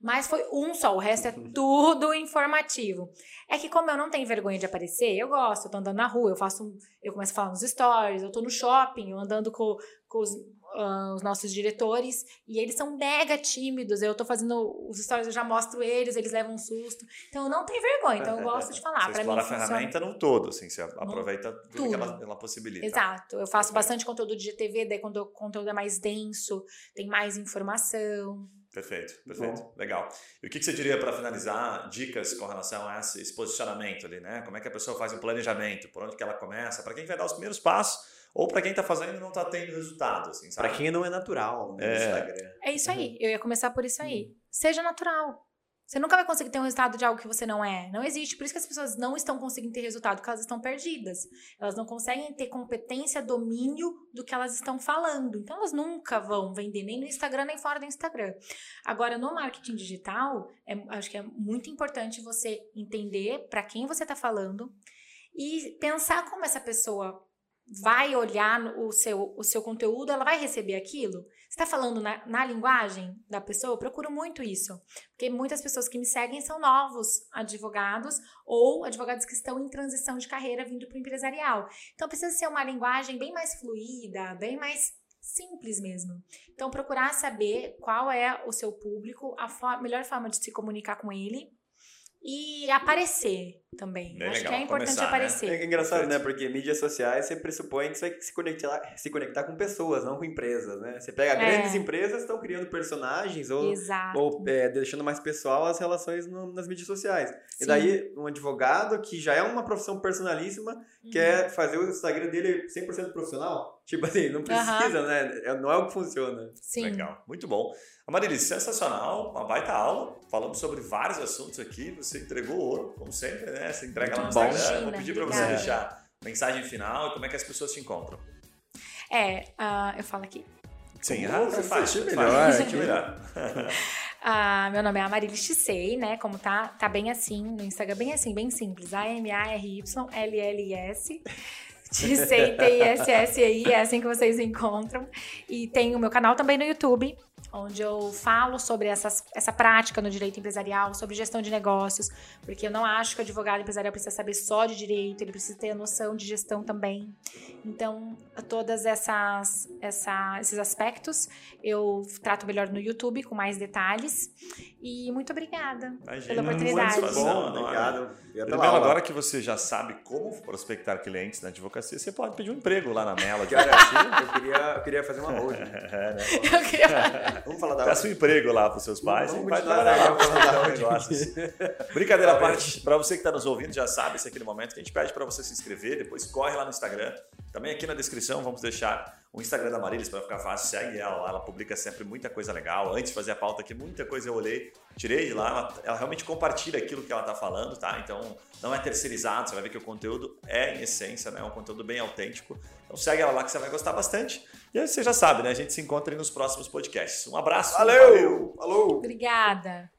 Mas foi um só, o resto é tudo informativo. É que como eu não tenho vergonha de aparecer, eu gosto, eu tô andando na rua, eu faço, eu começo a falar nos stories, eu tô no shopping, eu andando com, com os, ah, os nossos diretores, e eles são mega tímidos, eu tô fazendo os stories, eu já mostro eles, eles levam um susto. Então eu não tenho vergonha, então eu gosto de falar. <laughs> você Pra mim explora a funciona. ferramenta no todo, assim, você aproveita tudo, tudo. que ela, ela possibilita. Exato. Eu faço Perfeito. bastante conteúdo de GTV, daí quando o conteúdo é mais denso, tem mais informação. Perfeito, perfeito. Legal. E o que que você diria para finalizar? Dicas com relação a esse, esse posicionamento ali, né? Como é que a pessoa faz um planejamento? Por onde que ela começa? Para quem vai dar os primeiros passos ou para quem está fazendo e não está tendo resultado, assim, sabe? Pra quem não é natural no É. Instagram. É isso aí. Eu ia começar por isso aí. Seja natural. Você nunca vai conseguir ter um resultado de algo que você não é. Não existe. Por isso que as pessoas não estão conseguindo ter resultado, porque elas estão perdidas. Elas não conseguem ter competência, domínio do que elas estão falando. Então, elas nunca vão vender nem no Instagram, nem fora do Instagram. Agora, no marketing digital, é- acho que é muito importante você entender para quem você está falando e pensar como essa pessoa vai olhar o seu, o seu conteúdo, ela vai receber aquilo. Você está falando na, na linguagem da pessoa? Eu procuro muito isso. Porque muitas pessoas que me seguem são novos advogados ou advogados que estão em transição de carreira vindo para o empresarial. Então precisa ser uma linguagem bem mais fluida, bem mais simples mesmo. Então procurar saber qual é o seu público, a fo- melhor forma de se comunicar com ele e aparecer também. Bem Acho legal, que é importante começar, né? aparecer. É engraçado, né? Porque mídias sociais você pressupõe que você vai se conectar, se conectar com pessoas, não com empresas, né? Você pega É. grandes empresas estão criando personagens ou, Exato. ou é, deixando mais pessoal as relações no- nas mídias sociais. E Sim. daí, um advogado que já é uma profissão personalíssima Uhum. quer fazer o Instagram dele 100% profissional? Tipo assim, não precisa, né? É- Não é o que funciona. Sim. Legal, muito bom. Amarilis, sensacional, uma baita aula. Falamos sobre vários assuntos aqui. Você entregou ouro, como sempre, né? Você entrega lá no Muito bom. Instagram. Vou pedir para você deixar mensagem final e como é que as pessoas te encontram. É, ah, eu falo aqui. Sim, ah, você faz, faz, melhor, faz, melhor. <laughs> Ah, meu nome é Amarilis Tissei, né? Como tá, tá bem assim no Instagram, bem assim, bem simples. A-M-A-R-Y-L-L-S. Tissei, T-I-S-S-E-I, é assim que vocês encontram. E tem o meu canal também no YouTube, onde eu falo sobre essas, essa prática no direito empresarial, sobre gestão de negócios, porque eu não acho que o advogado empresarial precisa saber só de direito, ele precisa ter a noção de gestão também. Então, todas essas, essa, esses aspectos eu trato melhor no YouTube com mais detalhes. E muito obrigada Imagina, pela oportunidade. muito. Bom, obrigado. Aula. agora que você já sabe como prospectar clientes na advocacia, você pode pedir um emprego lá na Mela. <laughs> É assim? Eu queria, eu queria fazer uma. É, né? <laughs> Eu queria- Vamos falar da Peça um emprego lá para seus pais Vamos e vai continuar trabalhar lá legal, para vamos fazer negócios. <laughs> Brincadeira à parte, para você que está nos ouvindo, já sabe, esse aqui no momento que a gente pede para você se inscrever, depois corre lá no Instagram. Também aqui na descrição vamos deixar o Instagram da Marilis para ficar fácil, segue ela lá, ela publica sempre muita coisa legal. Antes de fazer a pauta aqui, muita coisa eu olhei, tirei de lá, ela, ela realmente compartilha aquilo que ela está falando, tá? Então não é terceirizado, você vai ver que o conteúdo é em essência, né? É um conteúdo bem autêntico. Então segue ela lá que você vai gostar bastante. E aí você já sabe, né? A gente se encontra aí nos próximos podcasts. Um abraço. Valeu! Falou! Obrigada.